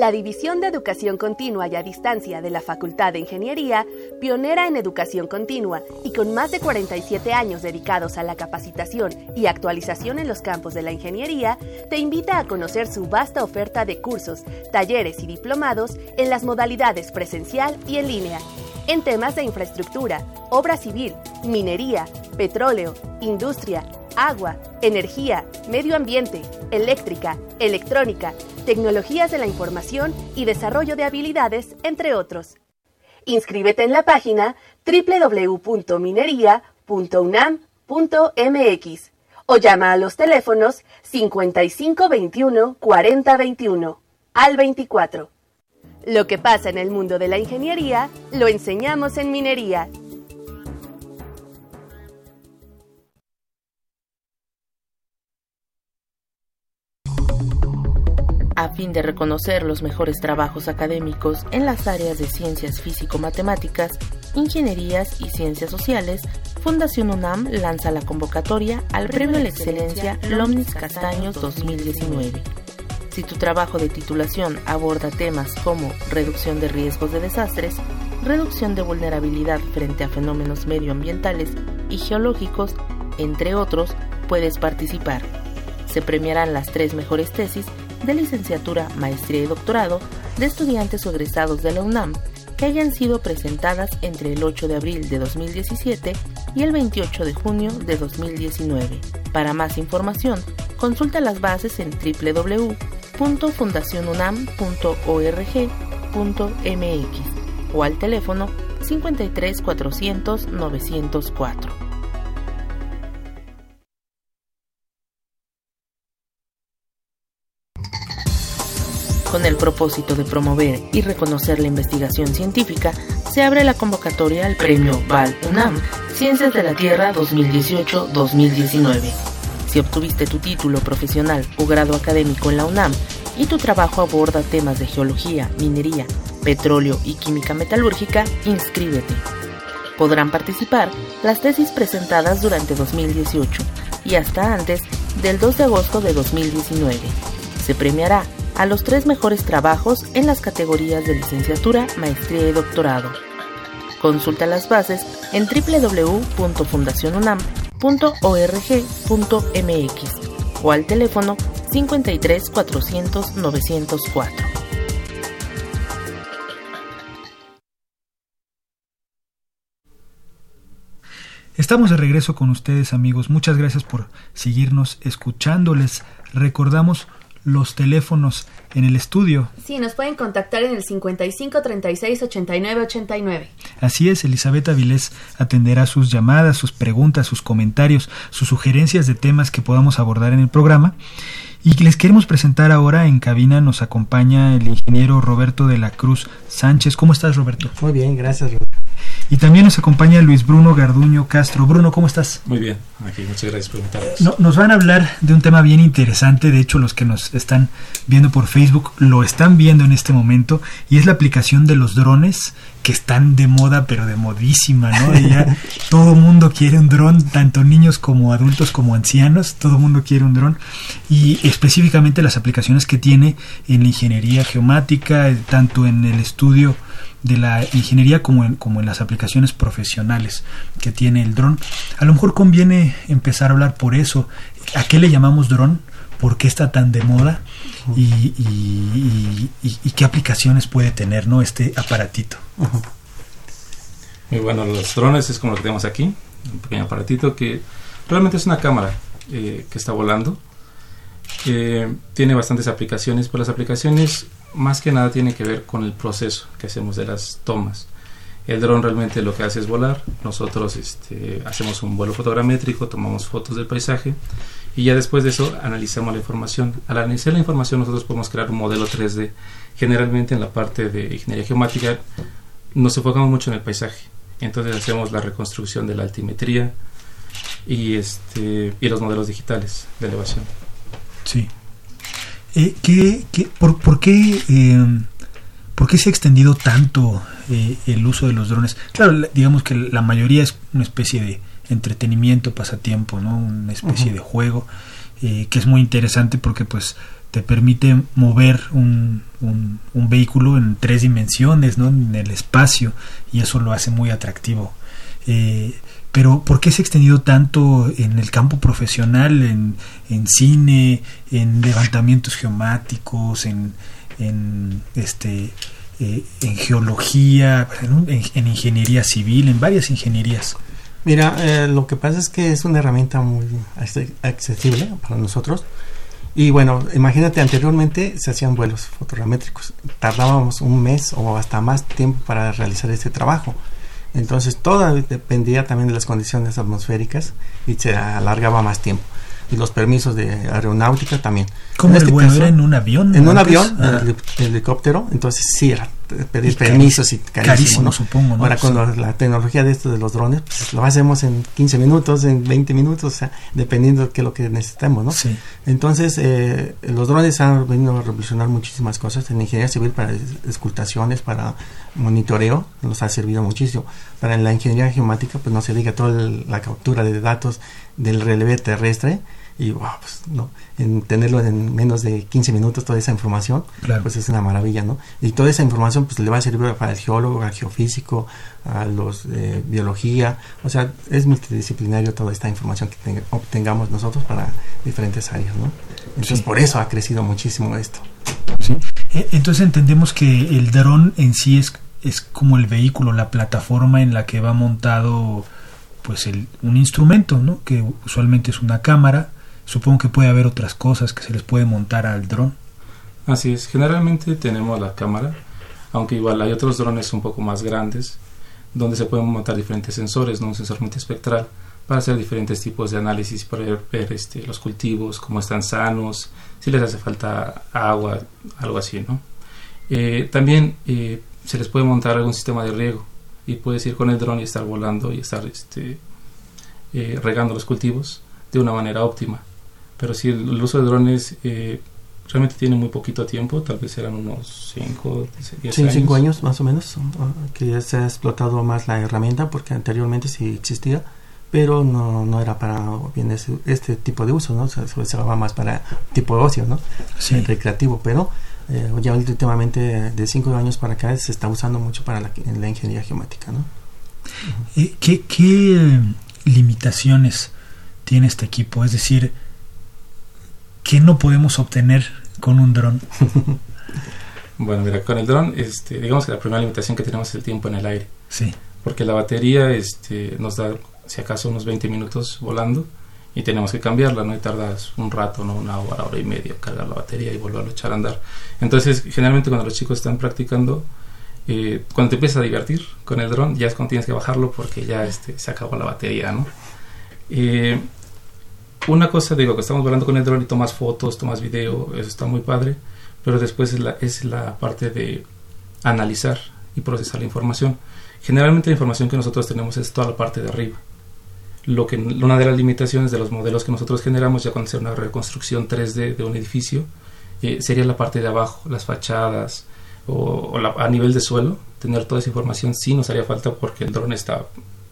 Speaker 3: La División de Educación Continua y a Distancia de la Facultad de Ingeniería, pionera en educación continua y con más de 47 años dedicados a la capacitación y actualización en los campos de la ingeniería, te invita a conocer su vasta oferta de cursos, talleres y diplomados en las modalidades presencial y en línea, en temas de infraestructura, obra civil, minería, petróleo, industria, agua, energía, medio ambiente, eléctrica, electrónica, tecnologías de la información y desarrollo de habilidades, entre otros. Inscríbete en la página www.minería.unam.mx o llama a los teléfonos 5521 4021 al 24. Lo que pasa en el mundo de la ingeniería lo enseñamos en minería.
Speaker 6: A fin de reconocer los mejores trabajos académicos en las áreas de ciencias físico-matemáticas, ingenierías y ciencias sociales, Fundación UNAM lanza la convocatoria al Premio a la Excelencia Lomnis Castaños 2019. Si tu trabajo de titulación aborda temas como reducción de riesgos de desastres, reducción de vulnerabilidad frente a fenómenos medioambientales y geológicos, entre otros, puedes participar. Se premiarán las tres mejores tesis de licenciatura, maestría y doctorado de estudiantes o egresados de la UNAM que hayan sido presentadas entre el 8 de abril de 2017 y el 28 de junio de 2019. Para más información, consulta las bases en www.fundacionunam.org.mx o al teléfono 53 400 904. Con el propósito de promover y reconocer la investigación científica, se abre la convocatoria al Premio Val UNAM Ciencias de la Tierra 2018-2019. Si obtuviste tu título profesional o grado académico en la UNAM y tu trabajo aborda temas de geología, minería, petróleo y química metalúrgica, inscríbete. Podrán participar las tesis presentadas durante 2018 y hasta antes del 2 de agosto de 2019. Se premiará a los tres mejores trabajos en las categorías de licenciatura, maestría y doctorado. Consulta las bases en www.fundacionunam.org.mx o al teléfono 53 400 904.
Speaker 1: Estamos de regreso con ustedes amigos. Muchas gracias por seguirnos escuchándoles. Recordamos los teléfonos en el estudio.
Speaker 2: Sí, nos pueden contactar en el 55 36 89 89.
Speaker 1: Así es, Elizabeth Avilés atenderá sus llamadas, sus preguntas, sus comentarios, sus sugerencias de temas que podamos abordar en el programa. Y les queremos presentar ahora en cabina, nos acompaña el ingeniero Roberto de la Cruz Sánchez. ¿Cómo estás, Roberto?
Speaker 7: Muy bien, gracias. Roberto.
Speaker 1: Y también nos acompaña Luis Bruno Garduño Castro. Bruno, ¿cómo estás?
Speaker 8: Muy bien, aquí muchas gracias por invitarnos.
Speaker 1: No, nos van a hablar de un tema bien interesante, de hecho los que nos están viendo por Facebook lo están viendo en este momento, y es la aplicación de los drones que están de moda, pero de modísima, ¿no? Ya todo mundo quiere un dron, tanto niños como adultos como ancianos, todo mundo quiere un dron. Y específicamente las aplicaciones que tiene en la ingeniería geomática, eh, tanto en el estudio de la ingeniería como en, como en las aplicaciones profesionales que tiene el dron. A lo mejor conviene empezar a hablar por eso. ¿A qué le llamamos dron? ¿Por qué está tan de moda? Y, y, qué aplicaciones puede tener ¿no? este aparatito.
Speaker 8: Muy bueno, los drones es como lo que tenemos aquí, un pequeño aparatito que realmente es una cámara eh, que está volando. Eh, tiene bastantes aplicaciones, pero las aplicaciones más que nada tiene que ver con el proceso que hacemos de las tomas. El dron realmente lo que hace es volar, nosotros este, hacemos un vuelo fotogramétrico, tomamos fotos del paisaje y ya después de eso analizamos la información. Al analizar la información nosotros podemos crear un modelo 3D. Generalmente en la parte de ingeniería geomática nos enfocamos mucho en el paisaje. Entonces hacemos la reconstrucción de la altimetría y, este, y los modelos digitales de elevación.
Speaker 1: Sí. Eh, ¿qué, por, qué, eh, por, qué, se ha extendido tanto eh, el uso de los drones? Claro, digamos que la mayoría es una especie de entretenimiento, pasatiempo, ¿no? Una especie de juego que es muy interesante porque pues te permite mover un, un, vehículo en tres dimensiones, ¿no? En el espacio y eso lo hace muy atractivo. Pero ¿por qué se ha extendido tanto en el campo profesional, en, en cine, en levantamientos geomáticos, en, en este eh, en geología, en, ingeniería civil, en varias ingenierías?
Speaker 7: Mira, eh, lo que pasa es que es una herramienta muy accesible para nosotros. Y bueno, imagínate, anteriormente se hacían vuelos fotogramétricos. Tardábamos un mes o hasta más tiempo para realizar este trabajo. Entonces todo dependía también de las condiciones atmosféricas y se alargaba más tiempo. Y los permisos de aeronáutica también.
Speaker 1: ¿Cómo en este ¿Era en un avión?
Speaker 7: En un avión, ah. en helicóptero, entonces sí era pedir permisos y carísimo,
Speaker 1: supongo.
Speaker 7: Ahora con la tecnología de esto de los drones, pues lo hacemos en 15 minutos, en 20 minutos, o sea, dependiendo de qué es lo que necesitemos, ¿no?
Speaker 1: Sí.
Speaker 7: Entonces, eh, los drones han venido a revolucionar muchísimas cosas en ingeniería civil para escultaciones, para monitoreo, nos ha servido muchísimo. Para la ingeniería geomática, pues no se diga toda la captura de datos del relevé terrestre, y wow, pues, no, en tenerlo en menos de 15 minutos toda esa información, pues es una maravilla, ¿no? Y toda esa información pues le va a servir para el geólogo, al geofísico, a los de biología, o sea, es multidisciplinario toda esta información que obtengamos nosotros para diferentes áreas, ¿no? Entonces por eso ha crecido muchísimo esto.
Speaker 1: Sí. E, entonces entendemos que el dron en sí es, es como el vehículo, la plataforma en la que va montado pues el, un instrumento, ¿no? Que usualmente es una cámara, Supongo que puede haber otras cosas que se les puede montar al dron.
Speaker 8: Así es, generalmente tenemos la cámara, aunque igual hay otros drones un poco más grandes, donde se pueden montar diferentes sensores, ¿no? un sensor multiespectral, para hacer diferentes tipos de análisis, para ver, este, los cultivos, cómo están sanos, si les hace falta agua, algo así. ¿no? Eh, también eh, se les puede montar algún sistema de riego y puedes ir con el dron y estar volando y estar este, eh, regando los cultivos de una manera óptima. Pero si el, uso de drones eh, realmente tiene muy poquito tiempo, tal vez eran unos 5, 10 años.
Speaker 7: 5 años más o menos, que ya se ha explotado más la herramienta, porque anteriormente sí existía, pero no, no era para bien este tipo de uso, ¿no? Se, se usaba más para tipo de ocio, ¿no? recreativo, pero eh, ya últimamente de 5 años para acá se está usando mucho para la, la ingeniería geomática, ¿no?
Speaker 1: Eh, ¿Qué, qué limitaciones tiene este equipo? Es decir, ¿qué no podemos obtener con un dron?
Speaker 8: bueno, mira, con el dron, este, digamos que la primera limitación que tenemos es el tiempo en el aire.
Speaker 1: Sí.
Speaker 8: Porque la batería este, nos da, si acaso, unos 20 minutos volando y tenemos que cambiarla, ¿no? Y tardas un rato, ¿no? Una hora, hora y media cargar la batería y volverlo a echar a andar. Entonces, generalmente cuando los chicos están practicando, eh, cuando te empiezas a divertir con el dron, ya es cuando tienes que bajarlo porque ya este, se acabó la batería, ¿no? Eh, una cosa, digo, que estamos volando con el dron y tomas fotos, tomas video, eso está muy padre, pero después es la, es la parte de analizar y procesar la información. Generalmente la información que nosotros tenemos es toda la parte de arriba. Lo que, una de las limitaciones de los modelos que nosotros generamos ya cuando se una reconstrucción 3D de un edificio eh, sería la parte de abajo, las fachadas o, a nivel de suelo, tener toda esa información sí nos haría falta porque el dron está,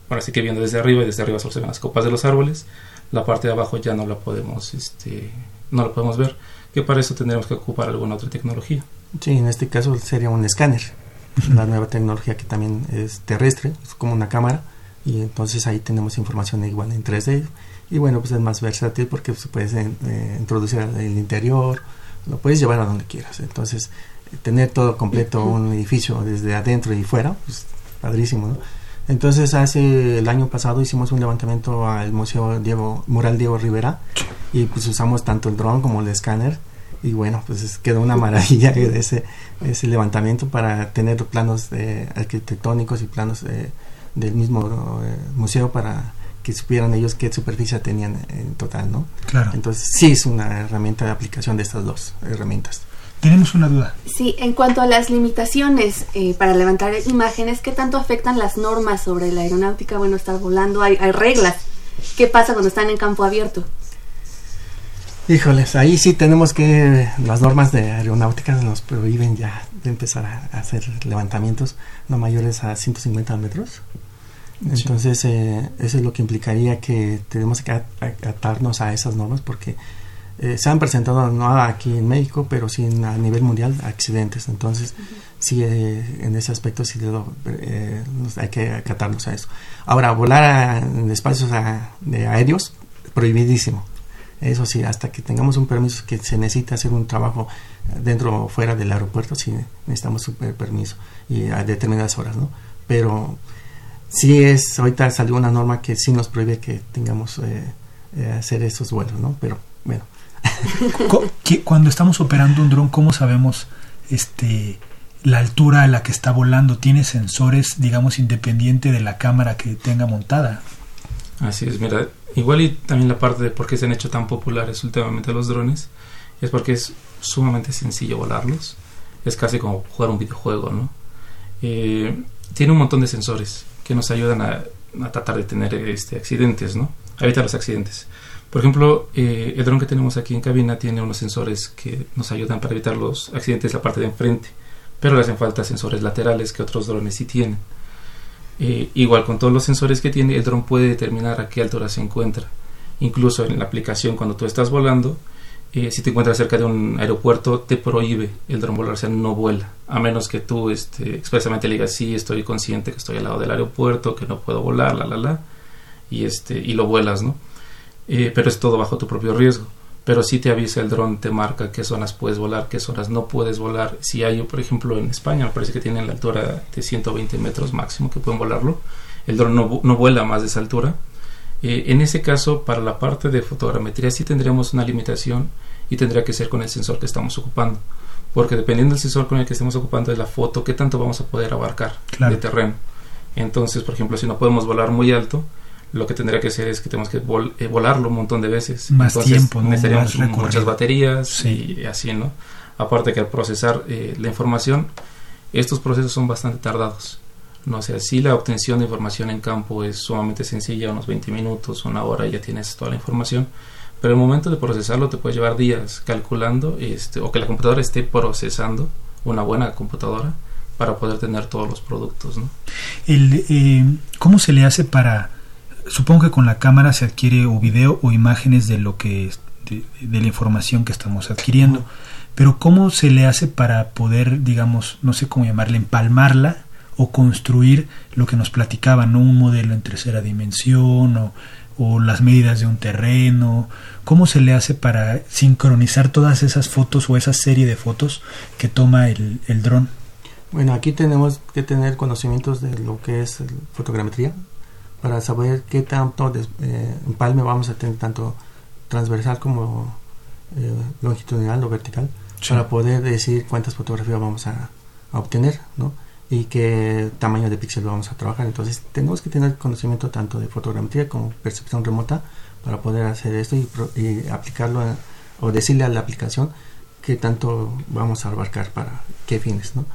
Speaker 8: ahora sí que viendo desde arriba y desde arriba solo se ven las copas de los árboles, la parte de abajo ya no la podemos, este, no la podemos ver, que para eso tendremos que ocupar alguna otra tecnología.
Speaker 7: Sí, en este caso sería un escáner, la nueva tecnología que también es terrestre, es como una cámara, y entonces ahí tenemos información igual en 3D, y bueno, pues es más versátil porque se puede eh, introducir el interior, lo puedes llevar a donde quieras, entonces tener todo completo un edificio desde adentro y fuera, pues padrísimo, ¿no? Entonces hace el año pasado hicimos un levantamiento al Museo Diego Mural Diego Rivera y pues usamos tanto el dron como el escáner y bueno pues quedó una maravilla ese ese levantamiento para tener planos eh, arquitectónicos y planos eh, del mismo eh, museo para que supieran ellos qué superficie tenían en total, ¿no?
Speaker 1: Claro.
Speaker 7: Entonces sí es una herramienta de aplicación de estas dos herramientas.
Speaker 1: Tenemos una duda.
Speaker 2: Sí, en cuanto a las limitaciones eh, para levantar imágenes, ¿qué tanto afectan las normas sobre la aeronáutica? Bueno, estar volando, hay, hay reglas. ¿Qué pasa cuando están en campo abierto?
Speaker 7: Híjoles, ahí sí tenemos que, las normas de aeronáutica nos prohíben ya de empezar a, hacer levantamientos no mayores a 150 metros. Entonces, eh, eso es lo que implicaría que tenemos que atarnos a esas normas porque eh, se han presentado no aquí en México, pero sí a nivel mundial accidentes. Entonces, sí, eh, en ese aspecto sí eh, hay que acatarnos a eso. Ahora, volar en espacios de aéreos, prohibidísimo. Eso sí, hasta que tengamos un permiso que se necesita hacer un trabajo dentro o fuera del aeropuerto, sí necesitamos un permiso y a determinadas horas, ¿no? Pero sí es, ahorita salió una norma que sí nos prohíbe que tengamos hacer esos vuelos, ¿no? Pero bueno,
Speaker 1: Cuando estamos operando un dron, ¿cómo sabemos este la altura a la que está volando? ¿Tiene sensores, digamos, independiente de la cámara que tenga montada?
Speaker 8: Así es, mira, igual y también la parte de por qué se han hecho tan populares últimamente los drones es porque es sumamente sencillo volarlos. Es casi como jugar un videojuego, ¿no? Eh, tiene un montón de sensores que nos ayudan a, tratar de tener este, accidentes, ¿no? Evitar los accidentes. Por ejemplo, eh, el dron que tenemos aquí en cabina tiene unos sensores que nos ayudan para evitar los accidentes en la parte de enfrente, pero le hacen falta sensores laterales que otros drones sí tienen. Eh, igual con todos los sensores que tiene, el dron puede determinar a qué altura se encuentra. Incluso en la aplicación cuando tú estás volando, eh, si te encuentras cerca de un aeropuerto, te prohíbe el dron volar, o sea, no vuela, a menos que tú este, expresamente le digas, sí, estoy consciente que estoy al lado del aeropuerto, que no puedo volar, la, la, la, y, este, y lo vuelas, ¿no? Eh, pero es todo bajo tu propio riesgo. Pero si te avisa el dron, te marca qué zonas puedes volar, qué zonas no puedes volar. Si hay, por ejemplo, en España, me parece que tienen la altura de 120 metros máximo que pueden volarlo. El dron no, no vuela más de esa altura. Eh, en ese caso, para la parte de fotogrametría sí tendríamos una limitación y tendría que ser con el sensor que estamos ocupando. Porque dependiendo del sensor con el que estemos ocupando de la foto, qué tanto vamos a poder abarcar de terreno. Entonces, por ejemplo, si no podemos volar muy alto, lo que tendría que hacer es que tenemos que eh, volarlo un montón de veces.
Speaker 1: Más tiempo, ¿no?
Speaker 8: Necesitaríamos muchas baterías y así, ¿no? Aparte que al procesar eh, la información, estos procesos son bastante tardados. No sé, si la obtención de información en campo es sumamente sencilla, unos 20 minutos, una hora, ya tienes toda la información. Pero el momento de procesarlo te puede llevar días calculando, este, o que la computadora esté procesando, una buena computadora, para poder tener todos los productos, ¿no?
Speaker 1: El, eh, ¿Cómo se le hace para supongo que con la cámara se adquiere o video o imágenes de lo que de, de, la información que estamos adquiriendo. Pero cómo se le hace para poder digamos no sé cómo llamarle empalmarla o construir lo que nos platicaban ¿no? un modelo en tercera dimensión o, o las medidas de un terreno. Cómo se le hace para sincronizar todas esas fotos o esa serie de fotos que toma el, el dron
Speaker 7: bueno aquí tenemos que tener conocimientos de lo que es fotogrametría para saber qué tanto de, eh, empalme vamos a tener, tanto transversal como eh, longitudinal o vertical, sí. para poder decir cuántas fotografías vamos a, a, obtener, ¿no? Y qué tamaño de píxel vamos a trabajar. Entonces, tenemos que tener conocimiento tanto de fotogrametría como percepción remota para poder hacer esto y, y aplicarlo a, o decirle a la aplicación qué tanto vamos a abarcar para qué fines, ¿no?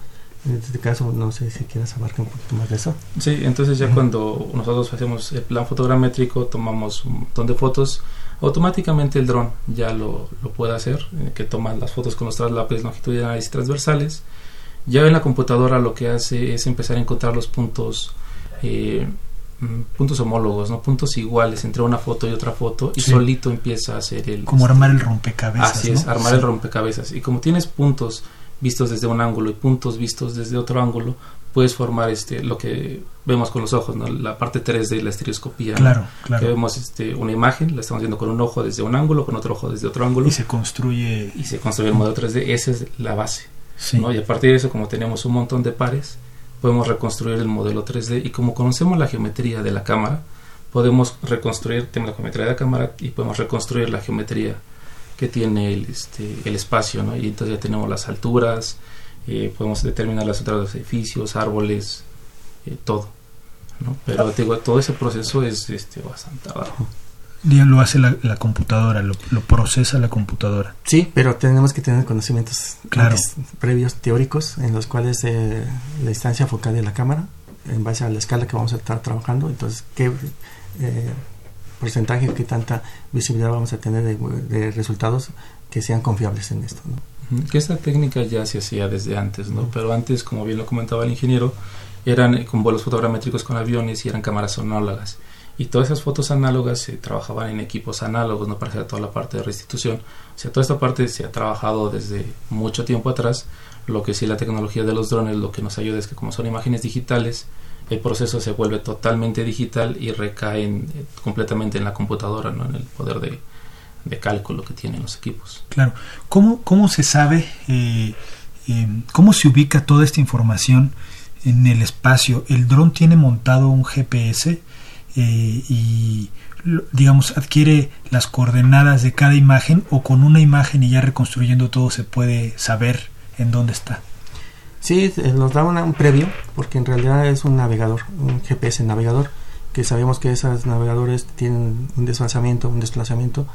Speaker 7: En este caso, no sé si quieras abarcar un poquito más de eso.
Speaker 8: Sí, entonces ya uh -huh. cuando nosotros hacemos el plan fotogramétrico, tomamos un montón de fotos, automáticamente el dron ya lo, lo puede hacer, eh, que toma las fotos con los traslapes longitudinales y transversales, Ya en la computadora lo que hace es empezar a encontrar los puntos eh, mm, puntos homólogos, no puntos iguales entre una foto y otra foto y
Speaker 1: Sí.
Speaker 8: solito empieza a hacer el
Speaker 1: Como armar el rompecabezas.
Speaker 8: Así es, armar
Speaker 1: Sí.
Speaker 8: el rompecabezas. Y como tienes puntos vistos desde un ángulo y puntos vistos desde otro ángulo, puedes formar este lo que vemos con los ojos, ¿no? La parte 3D, la estereoscopía. ¿no?
Speaker 1: Claro,
Speaker 8: Que
Speaker 1: claro.
Speaker 8: vemos este, una imagen, la estamos viendo con un ojo desde un ángulo, con otro ojo desde otro ángulo
Speaker 1: Y se construye.
Speaker 8: y se construye el modelo 3D. Esa es la base.
Speaker 1: Sí.
Speaker 8: ¿no? Y a partir de eso, como tenemos un montón de pares, podemos reconstruir el modelo 3D y como conocemos la geometría de la cámara, podemos reconstruir, tenemos la geometría de la cámara y podemos reconstruir la geometría que tiene el, este, el espacio, ¿no? Y entonces ya tenemos las alturas, eh, podemos determinar las alturas de los edificios, árboles, eh, todo, ¿no? Pero te digo, todo ese proceso es este, bastante abajo.
Speaker 1: Ya lo hace la, la computadora, lo, lo procesa la computadora.
Speaker 7: Sí, pero tenemos que tener conocimientos
Speaker 1: Claro.
Speaker 7: previos teóricos en los cuales eh, la distancia focal de la cámara, en base a la escala que vamos a estar trabajando, entonces qué eh, porcentaje, qué tanta visibilidad vamos a tener de, de resultados que sean confiables en esto. ¿no?
Speaker 8: Que esta técnica ya se hacía desde antes, ¿no? Pero antes, como bien lo comentaba el ingeniero, eran eh, con vuelos fotogramétricos con aviones y eran cámaras análogas. Y todas esas fotos análogas se trabajaban en equipos análogos, no para hacer toda la parte de restitución. O sea, toda esta parte se ha trabajado desde mucho tiempo atrás. Lo que sí la tecnología de los drones lo que nos ayuda es que como son imágenes digitales, el proceso se vuelve totalmente digital y recae en- eh, completamente en la computadora, ¿no? En el poder de, cálculo que tienen los equipos.
Speaker 1: Claro. ¿Cómo, cómo se sabe, eh, eh, cómo se ubica toda esta información en el espacio? ¿El dron tiene montado un GPS eh, y, digamos, adquiere las coordenadas de cada imagen o con una imagen y ya reconstruyendo todo se puede saber en dónde está?
Speaker 7: Sí, eh, nos da una- un previo, porque en realidad es un navegador, un GPS navegador, que sabemos que esos navegadores tienen un desplazamiento, un desplazamiento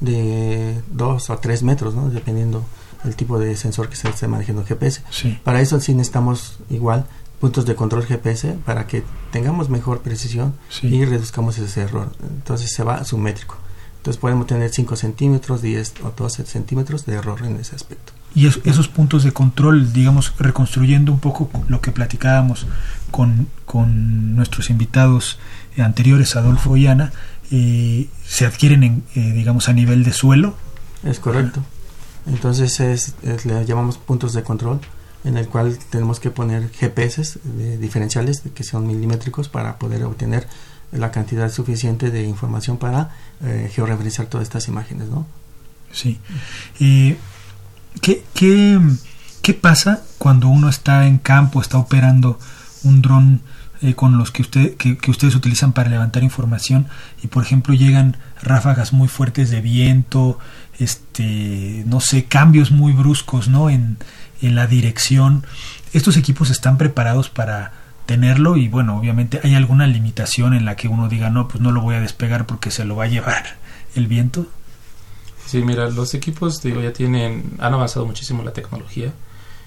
Speaker 7: de 2 o 3 metros, ¿no? dependiendo el tipo de sensor que se esté manejando el GPS.
Speaker 1: Sí.
Speaker 7: Para eso sí necesitamos igual puntos de control GPS para que tengamos mejor precisión
Speaker 1: Sí.
Speaker 7: y reduzcamos ese error. Entonces se va sumétrico. Entonces podemos tener 5 centímetros, 10 o 12 centímetros de error en ese aspecto.
Speaker 1: Y es- esos puntos de control, digamos, reconstruyendo un poco lo que platicábamos con, con nuestros invitados eh, anteriores, Adolfo y Ana, eh, se adquieren, en, eh, digamos, a nivel de suelo.
Speaker 7: Es correcto. Entonces es, es- le llamamos puntos de control en el cual tenemos que poner GPS de diferenciales que son milimétricos para poder obtener la cantidad suficiente de información para eh, todas estas imágenes, ¿no?
Speaker 1: Sí. ¿qué, qué, qué pasa cuando uno está en campo, está operando un dron eh, con los que, usted, que, que ustedes utilizan para levantar información y, por ejemplo, llegan ráfagas muy fuertes de viento, este, no sé, cambios muy bruscos, ¿no? En, en la dirección. ¿Estos equipos están preparados para tenerlo? Y bueno, obviamente hay alguna limitación en la que uno diga, no, pues no lo voy a despegar porque se lo va a llevar el viento.
Speaker 8: Sí, mira, los equipos, digo, ya tienen, han avanzado muchísimo la tecnología.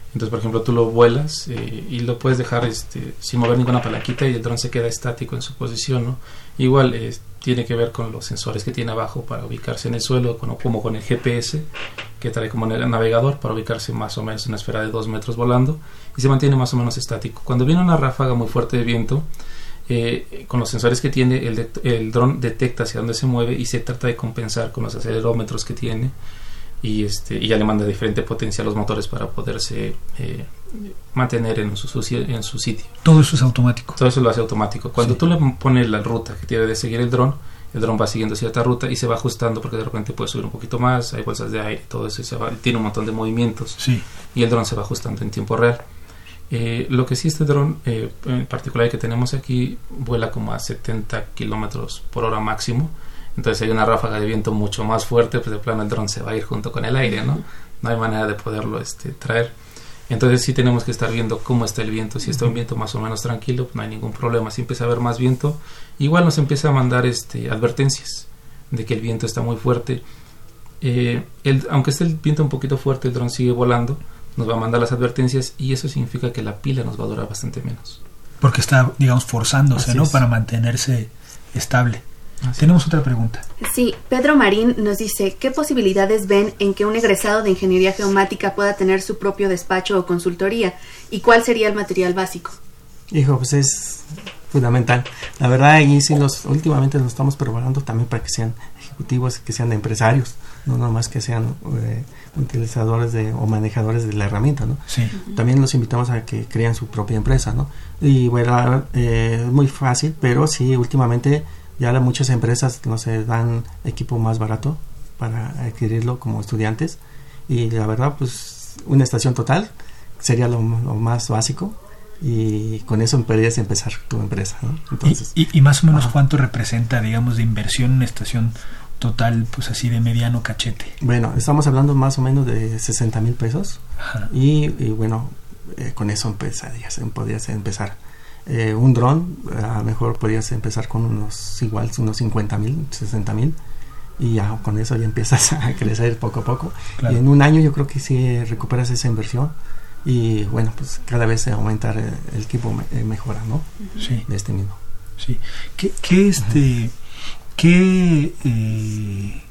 Speaker 8: Entonces, por ejemplo, tú lo vuelas eh, y lo puedes dejar este, sin mover ninguna palanquita y el dron se queda estático en su posición, ¿no? Igual eh, tiene que ver con los sensores que tiene abajo para ubicarse en el suelo, como con el GPS que trae como el navegador para ubicarse más o menos en una esfera de dos metros volando y se mantiene más o menos estático. Cuando viene una ráfaga muy fuerte de viento, eh, con los sensores que tiene, el, dron detecta hacia dónde se mueve y se trata de compensar con los acelerómetros que tiene y, este, ya le manda diferente potencia a los motores para poderse eh, mantener en su, en su sitio.
Speaker 1: Todo eso es automático.
Speaker 8: Todo eso lo hace automático. Cuando
Speaker 1: Sí.
Speaker 8: tú le pones la ruta que tiene de seguir el dron, el dron va siguiendo cierta ruta y se va ajustando porque de repente puede subir un poquito más, hay bolsas de aire, todo eso y se va- tiene un montón de movimientos
Speaker 1: Sí.
Speaker 8: y el dron se va ajustando en tiempo real. Eh, lo que sí este dron, eh, en particular que tenemos aquí, vuela como a 70 kilómetros por hora máximo. Entonces hay una ráfaga de viento mucho más fuerte, pues de plano el dron se va a ir junto con el aire, ¿no? No hay manera de poderlo este, traer. Entonces sí tenemos que estar viendo cómo está el viento. Si está un viento más o menos tranquilo, pues no hay ningún problema. Si empieza a haber más viento, igual nos empieza a mandar este, advertencias de que el viento está muy fuerte. Eh, el- aunque esté el viento un poquito fuerte, el dron sigue volando, nos va a mandar las advertencias y eso significa que la pila nos va a durar bastante menos.
Speaker 1: Porque está, digamos, forzándose,
Speaker 7: Así
Speaker 1: ¿no?
Speaker 7: es.
Speaker 1: Para mantenerse estable. Tenemos otra pregunta.
Speaker 2: Sí, Pedro Marín nos dice, ¿qué posibilidades ven en que un egresado de ingeniería geomática pueda tener su propio despacho o consultoría? ¿Y cuál sería el material básico?
Speaker 7: Hijo, pues es fundamental. La verdad, ahí sí los, últimamente nos estamos preparando también para que sean ejecutivos, que sean empresarios, no nomás que sean eh, utilizadores de, o manejadores de la herramienta, ¿no?
Speaker 1: Sí.
Speaker 7: También los invitamos a que creen su propia empresa, ¿no? Y bueno, eh, es muy fácil, pero sí, últimamente ya muchas empresas no se dan equipo más barato para adquirirlo como estudiantes y la verdad, pues una estación total sería lo, lo más básico y con eso podrías empezar tu empresa. ¿no?
Speaker 1: Entonces, ¿Y, y, más o menos cuánto representa, digamos, de inversión una estación total, pues así de mediano cachete?
Speaker 7: Bueno, estamos hablando más o menos de 60 mil pesos y, y, bueno, eh, con eso empezarías, podrías empezar. Eh, un dron, a lo mejor podrías empezar con unos igual, unos 50 mil, 60 mil y ya con eso ya empiezas a crecer poco a poco. Claro. Y en un año yo creo que si recuperas esa inversión y bueno, pues cada vez aumentar el, el equipo me, mejora, ¿no?
Speaker 1: Sí.
Speaker 7: De este mismo.
Speaker 1: Sí. ¿Qué, qué este, qué eh,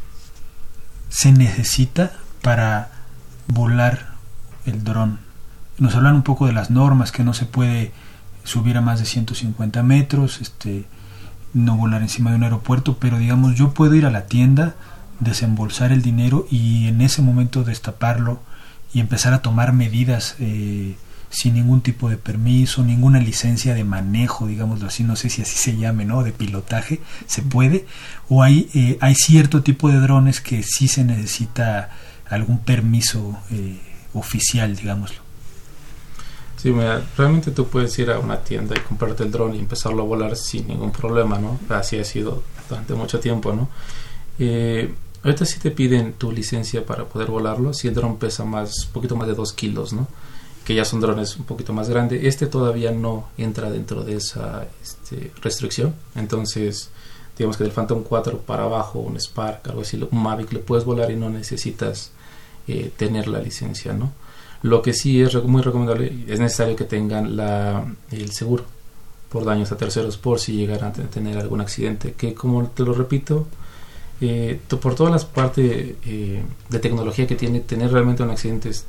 Speaker 1: se necesita para volar el dron? Nos hablan un poco de las normas, que no se puede subir a más de 150 metros, este, no volar encima de un aeropuerto, pero digamos, yo puedo ir a la tienda, desembolsar el dinero y en ese momento destaparlo y empezar a tomar medidas eh, sin ningún tipo de permiso, ninguna licencia de manejo, digámoslo así, no sé si así se llame, ¿no? De pilotaje, se puede, o hay, eh, hay cierto tipo de drones que sí se necesita algún permiso eh, oficial, digámoslo.
Speaker 8: Sí, mira, realmente tú puedes ir a una tienda y comprarte el dron y empezarlo a volar sin ningún problema, ¿no? Así ha sido durante mucho tiempo, ¿no? Eh, ahorita sí te piden tu licencia para poder volarlo, si el dron pesa más, un poquito más de 2 kilos, ¿no? Que ya son drones un poquito más grandes. Este todavía no entra dentro de esa este, restricción, entonces digamos que del Phantom 4 para abajo, un Spark, algo así, un Mavic, lo puedes volar y no necesitas eh, tener la licencia, ¿no? Lo que sí es muy recomendable, es necesario que tengan la, el seguro por daños a terceros por si llegaran a tener algún accidente. Que como te lo repito, eh, por todas las partes eh, de tecnología que tiene, tener realmente un accidente es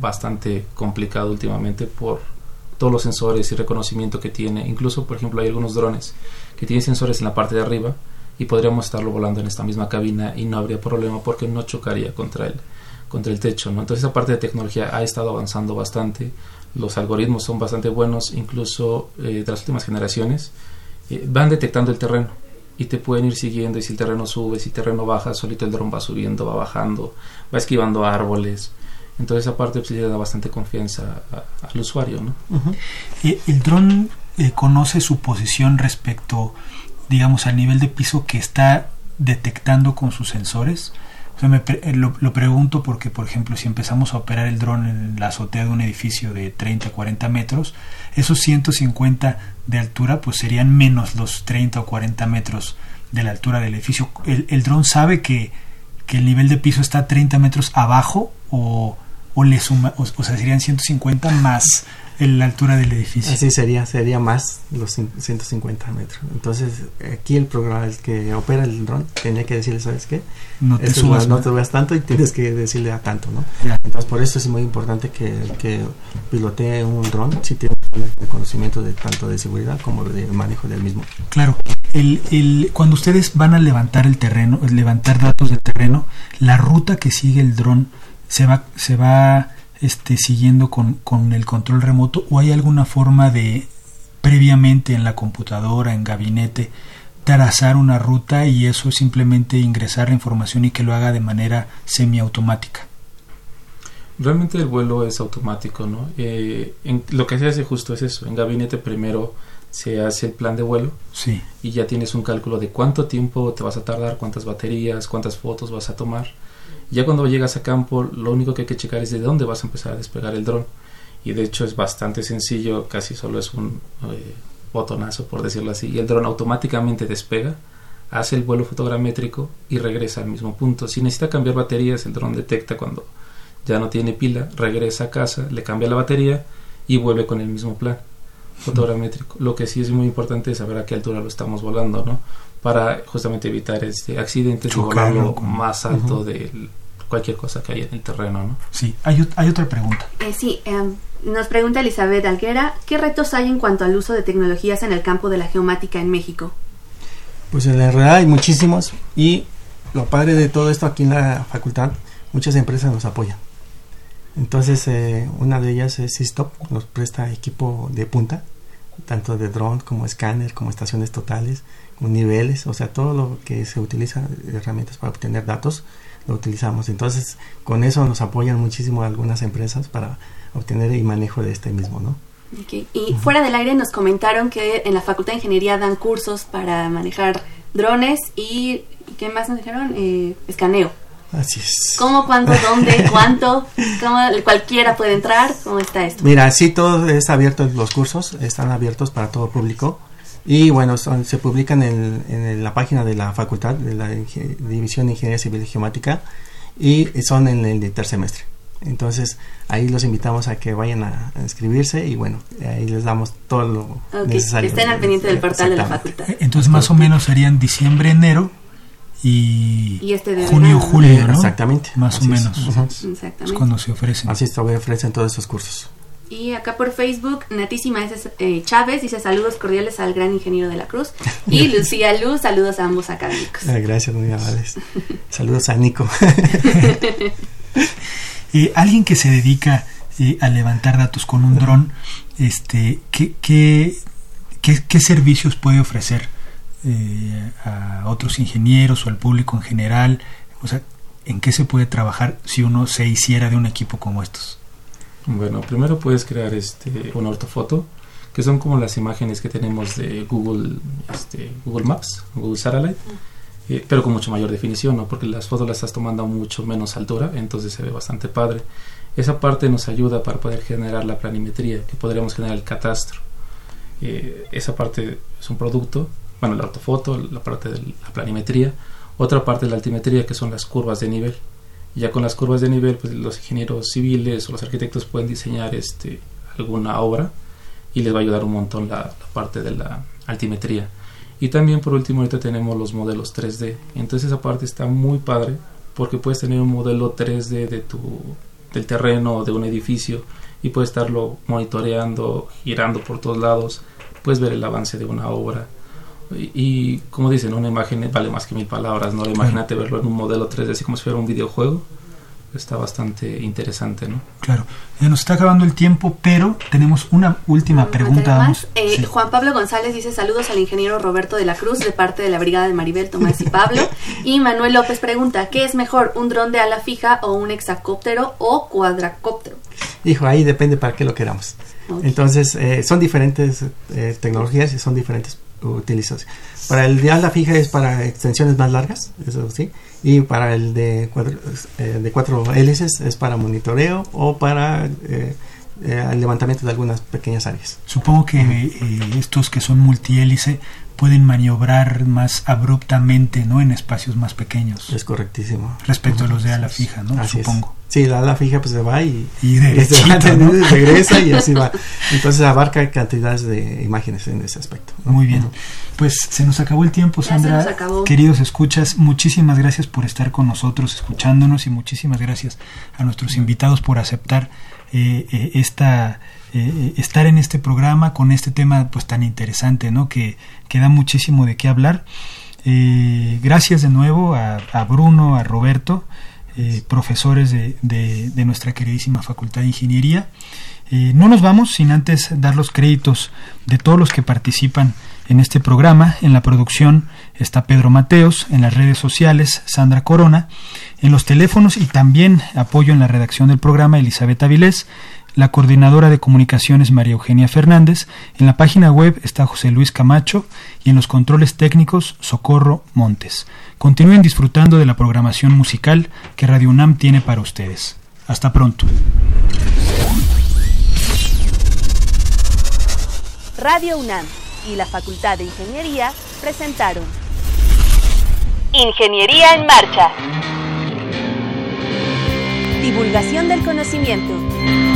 Speaker 8: bastante complicado últimamente por todos los sensores y reconocimiento que tiene. Incluso, por ejemplo, hay algunos drones que tienen sensores en la parte de arriba y podríamos estarlo volando en esta misma cabina y no habría problema porque no chocaría contra él contra el techo. ¿no? Entonces esa parte de tecnología ha estado avanzando bastante, los algoritmos son bastante buenos, incluso eh, de las últimas generaciones, eh, van detectando el terreno y te pueden ir siguiendo y si el terreno sube, si el terreno baja, solito el dron va subiendo, va bajando, va esquivando árboles. Entonces esa parte pues, le da bastante confianza al usuario. ¿no?
Speaker 1: ¿El dron eh, conoce su posición respecto, digamos, al nivel de piso que está detectando con sus sensores? O sea, me, lo, lo, pregunto porque, por ejemplo, si empezamos a operar el dron en la azotea de un edificio de 30 40 metros, esos 150 de altura pues serían menos los 30 o 40 metros de la altura del edificio. ¿El, el dron sabe que, que, el nivel de piso está 30 metros abajo o, o le suma, o, o sea, serían 150 más en la altura del edificio.
Speaker 7: Así sería, sería más los 150 metros. Entonces, aquí el programa, el que opera el dron, tenía que decirle, ¿sabes qué?
Speaker 1: No te, subas,
Speaker 7: no, no te veas tanto y tienes que decirle a tanto, ¿no? Entonces, por eso es muy importante que el que pilotee un dron, si tiene el conocimiento de tanto de seguridad como de manejo del mismo.
Speaker 1: Claro. El, el, cuando ustedes van a levantar el terreno, levantar datos del terreno, la ruta que sigue el dron se va, se va este, siguiendo con, con, el control remoto o hay alguna forma de previamente en la computadora, en gabinete, trazar una ruta y eso simplemente ingresar la información y que lo haga de manera semiautomática?
Speaker 8: Realmente el vuelo es automático, ¿no? Eh, en, lo que se hace justo es eso. En gabinete primero se hace el plan de vuelo
Speaker 1: sí.
Speaker 8: y ya tienes un cálculo de cuánto tiempo te vas a tardar, cuántas baterías, cuántas fotos vas a tomar ya cuando llegas a campo, lo único que hay que checar es de dónde vas a empezar a despegar el dron. Y de hecho es bastante sencillo, casi solo es un eh, botonazo, por decirlo así. Y el dron automáticamente despega, hace el vuelo fotogramétrico y regresa al mismo punto. Si necesita cambiar baterías, el dron detecta cuando ya no tiene pila, regresa a casa, le cambia la batería y vuelve con el mismo plan fotogramétrico. Lo que sí es muy importante es saber a qué altura lo estamos volando, ¿no? Para justamente evitar este accidentes y volarlo más alto de cualquier cosa que haya en el terreno. ¿no?
Speaker 1: Sí, hay, hay otra pregunta.
Speaker 2: Eh, sí, em, nos pregunta Elizabeth Alguera, ¿qué retos hay en cuanto al uso de tecnologías en el campo de la geomática en México?
Speaker 7: Pues en realidad hay muchísimos y lo padre de todo esto aquí en la facultad, muchas empresas nos apoyan. Entonces, eh, una de ellas es Sistop, nos presta equipo de punta, tanto de drone como escáner, como estaciones totales, con niveles, o sea, todo lo que se utiliza, herramientas para obtener datos, lo utilizamos. Entonces, con eso nos apoyan muchísimo algunas empresas para obtener y manejo de este mismo, ¿no?
Speaker 2: Y fuera del aire nos comentaron que en la Facultad de Ingeniería dan cursos para manejar drones y ¿qué más nos dijeron? Eh, escaneo.
Speaker 7: Así es.
Speaker 2: ¿Cómo, cuándo, dónde, cuánto? ¿Cómo cualquiera puede entrar? ¿Cómo está esto?
Speaker 7: Mira, sí, todo está abierto, los cursos están abiertos para todo público. Y bueno, se publican en, en, la página de la facultad, de la División de Ingeniería Civil y Geomática, y son en el tercer semestre. Entonces ahí los invitamos a que vayan a, inscribirse y bueno, ahí les damos todo lo necesario.
Speaker 2: Que estén al pendiente del portal de la facultad.
Speaker 1: Entonces más o menos serían diciembre, enero y, este junio, julio, ¿no?
Speaker 7: Exactamente.
Speaker 1: Más o menos. Exactamente. Es cuando se ofrecen.
Speaker 7: Así se ofrecen todos esos cursos.
Speaker 2: Y acá por Facebook, Natísima eh, Chávez dice saludos cordiales al gran ingeniero de la Cruz. Y Lucía Luz, saludos a ambos académicos.
Speaker 7: Ah, gracias, muy amables. saludos a Nico.
Speaker 1: Eh, alguien que se dedica eh, a levantar datos con un dron, este, ¿qué, qué, qué, servicios puede ofrecer eh, a otros ingenieros o al público en general? O sea, ¿en qué se puede trabajar si uno se hiciera de un equipo como estos?
Speaker 8: Bueno, primero puedes crear este, una ortofoto, que son como las imágenes que tenemos de Google, este, Google Maps, Google Satellite. Eh, pero con mucho mayor definición, ¿no? porque las fotos las estás tomando a mucho menos altura, entonces se ve bastante padre. Esa parte nos ayuda para poder generar la planimetría, que podríamos generar el catastro. Eh, esa parte es un producto, bueno, la ortofoto, la parte de la planimetría, otra parte de la altimetría, que son las curvas de nivel. Ya con las curvas de nivel, pues los ingenieros civiles o los arquitectos pueden diseñar este, alguna obra y les va a ayudar un montón la parte de la altimetría. Y también por último ahorita tenemos los modelos 3D. Entonces esa parte está muy padre porque puedes tener un modelo 3D de tu, del terreno, de un edificio y puedes estarlo monitoreando, girando por todos lados, puedes ver el avance de una obra. Y, como dicen, una imagen vale más que mil palabras, ¿no? Imagínate verlo en un modelo 3D así como si fuera un videojuego está bastante interesante, ¿no?
Speaker 1: Claro, ya nos está acabando el tiempo, pero tenemos una última pregunta.
Speaker 2: Eh, Juan Pablo González dice saludos al ingeniero Roberto de la Cruz de parte de la Brigada de Maribel, Tomás y Pablo. y Manuel López pregunta, ¿qué es mejor, un dron de ala fija o un hexacóptero o cuadracóptero?
Speaker 7: Hijo, ahí depende para qué lo queramos. Entonces, eh, son diferentes eh, tecnologías y son diferentes utilizaciones. Para el de ala fija es para extensiones más largas, eso sí y para el de cuatro, eh, de cuatro hélices es para monitoreo o para eh, eh, el levantamiento de algunas pequeñas áreas.
Speaker 1: Supongo que estos que son multihélice pueden maniobrar más abruptamente, ¿no? En espacios más pequeños.
Speaker 7: Es correctísimo.
Speaker 1: Respecto a los de ala fija, ¿no? Supongo.
Speaker 7: Sí, la ala fija pues se va y,
Speaker 1: y,
Speaker 7: regresa y así va. Entonces abarca cantidades de imágenes en ese aspecto.
Speaker 1: Muy bien. Pues se nos acabó el tiempo, Sandra. Queridos escuchas, muchísimas gracias por estar con nosotros, escuchándonos y muchísimas gracias a nuestros invitados por aceptar eh, eh, esta eh, estar en este programa con este tema pues tan interesante, ¿no? Que, que da muchísimo de qué hablar. Eh, gracias de nuevo a, Bruno, a Roberto, eh, profesores de, de, nuestra queridísima Facultad de Ingeniería. no nos vamos sin antes dar los créditos de todos los que participan en este programa. En la producción está Pedro Mateos, en las redes sociales Sandra Corona, en los teléfonos y también apoyo en la redacción del programa Elizabeth Avilés, la coordinadora de comunicaciones María Eugenia Fernández, en la página web está José Luis Camacho y en los controles técnicos Socorro Montes. Continúen disfrutando de la programación musical que Radio UNAM tiene para ustedes. Hasta pronto.
Speaker 3: Radio UNAM y la Facultad de Ingeniería presentaron Ingeniería en Marcha. Divulgación del conocimiento.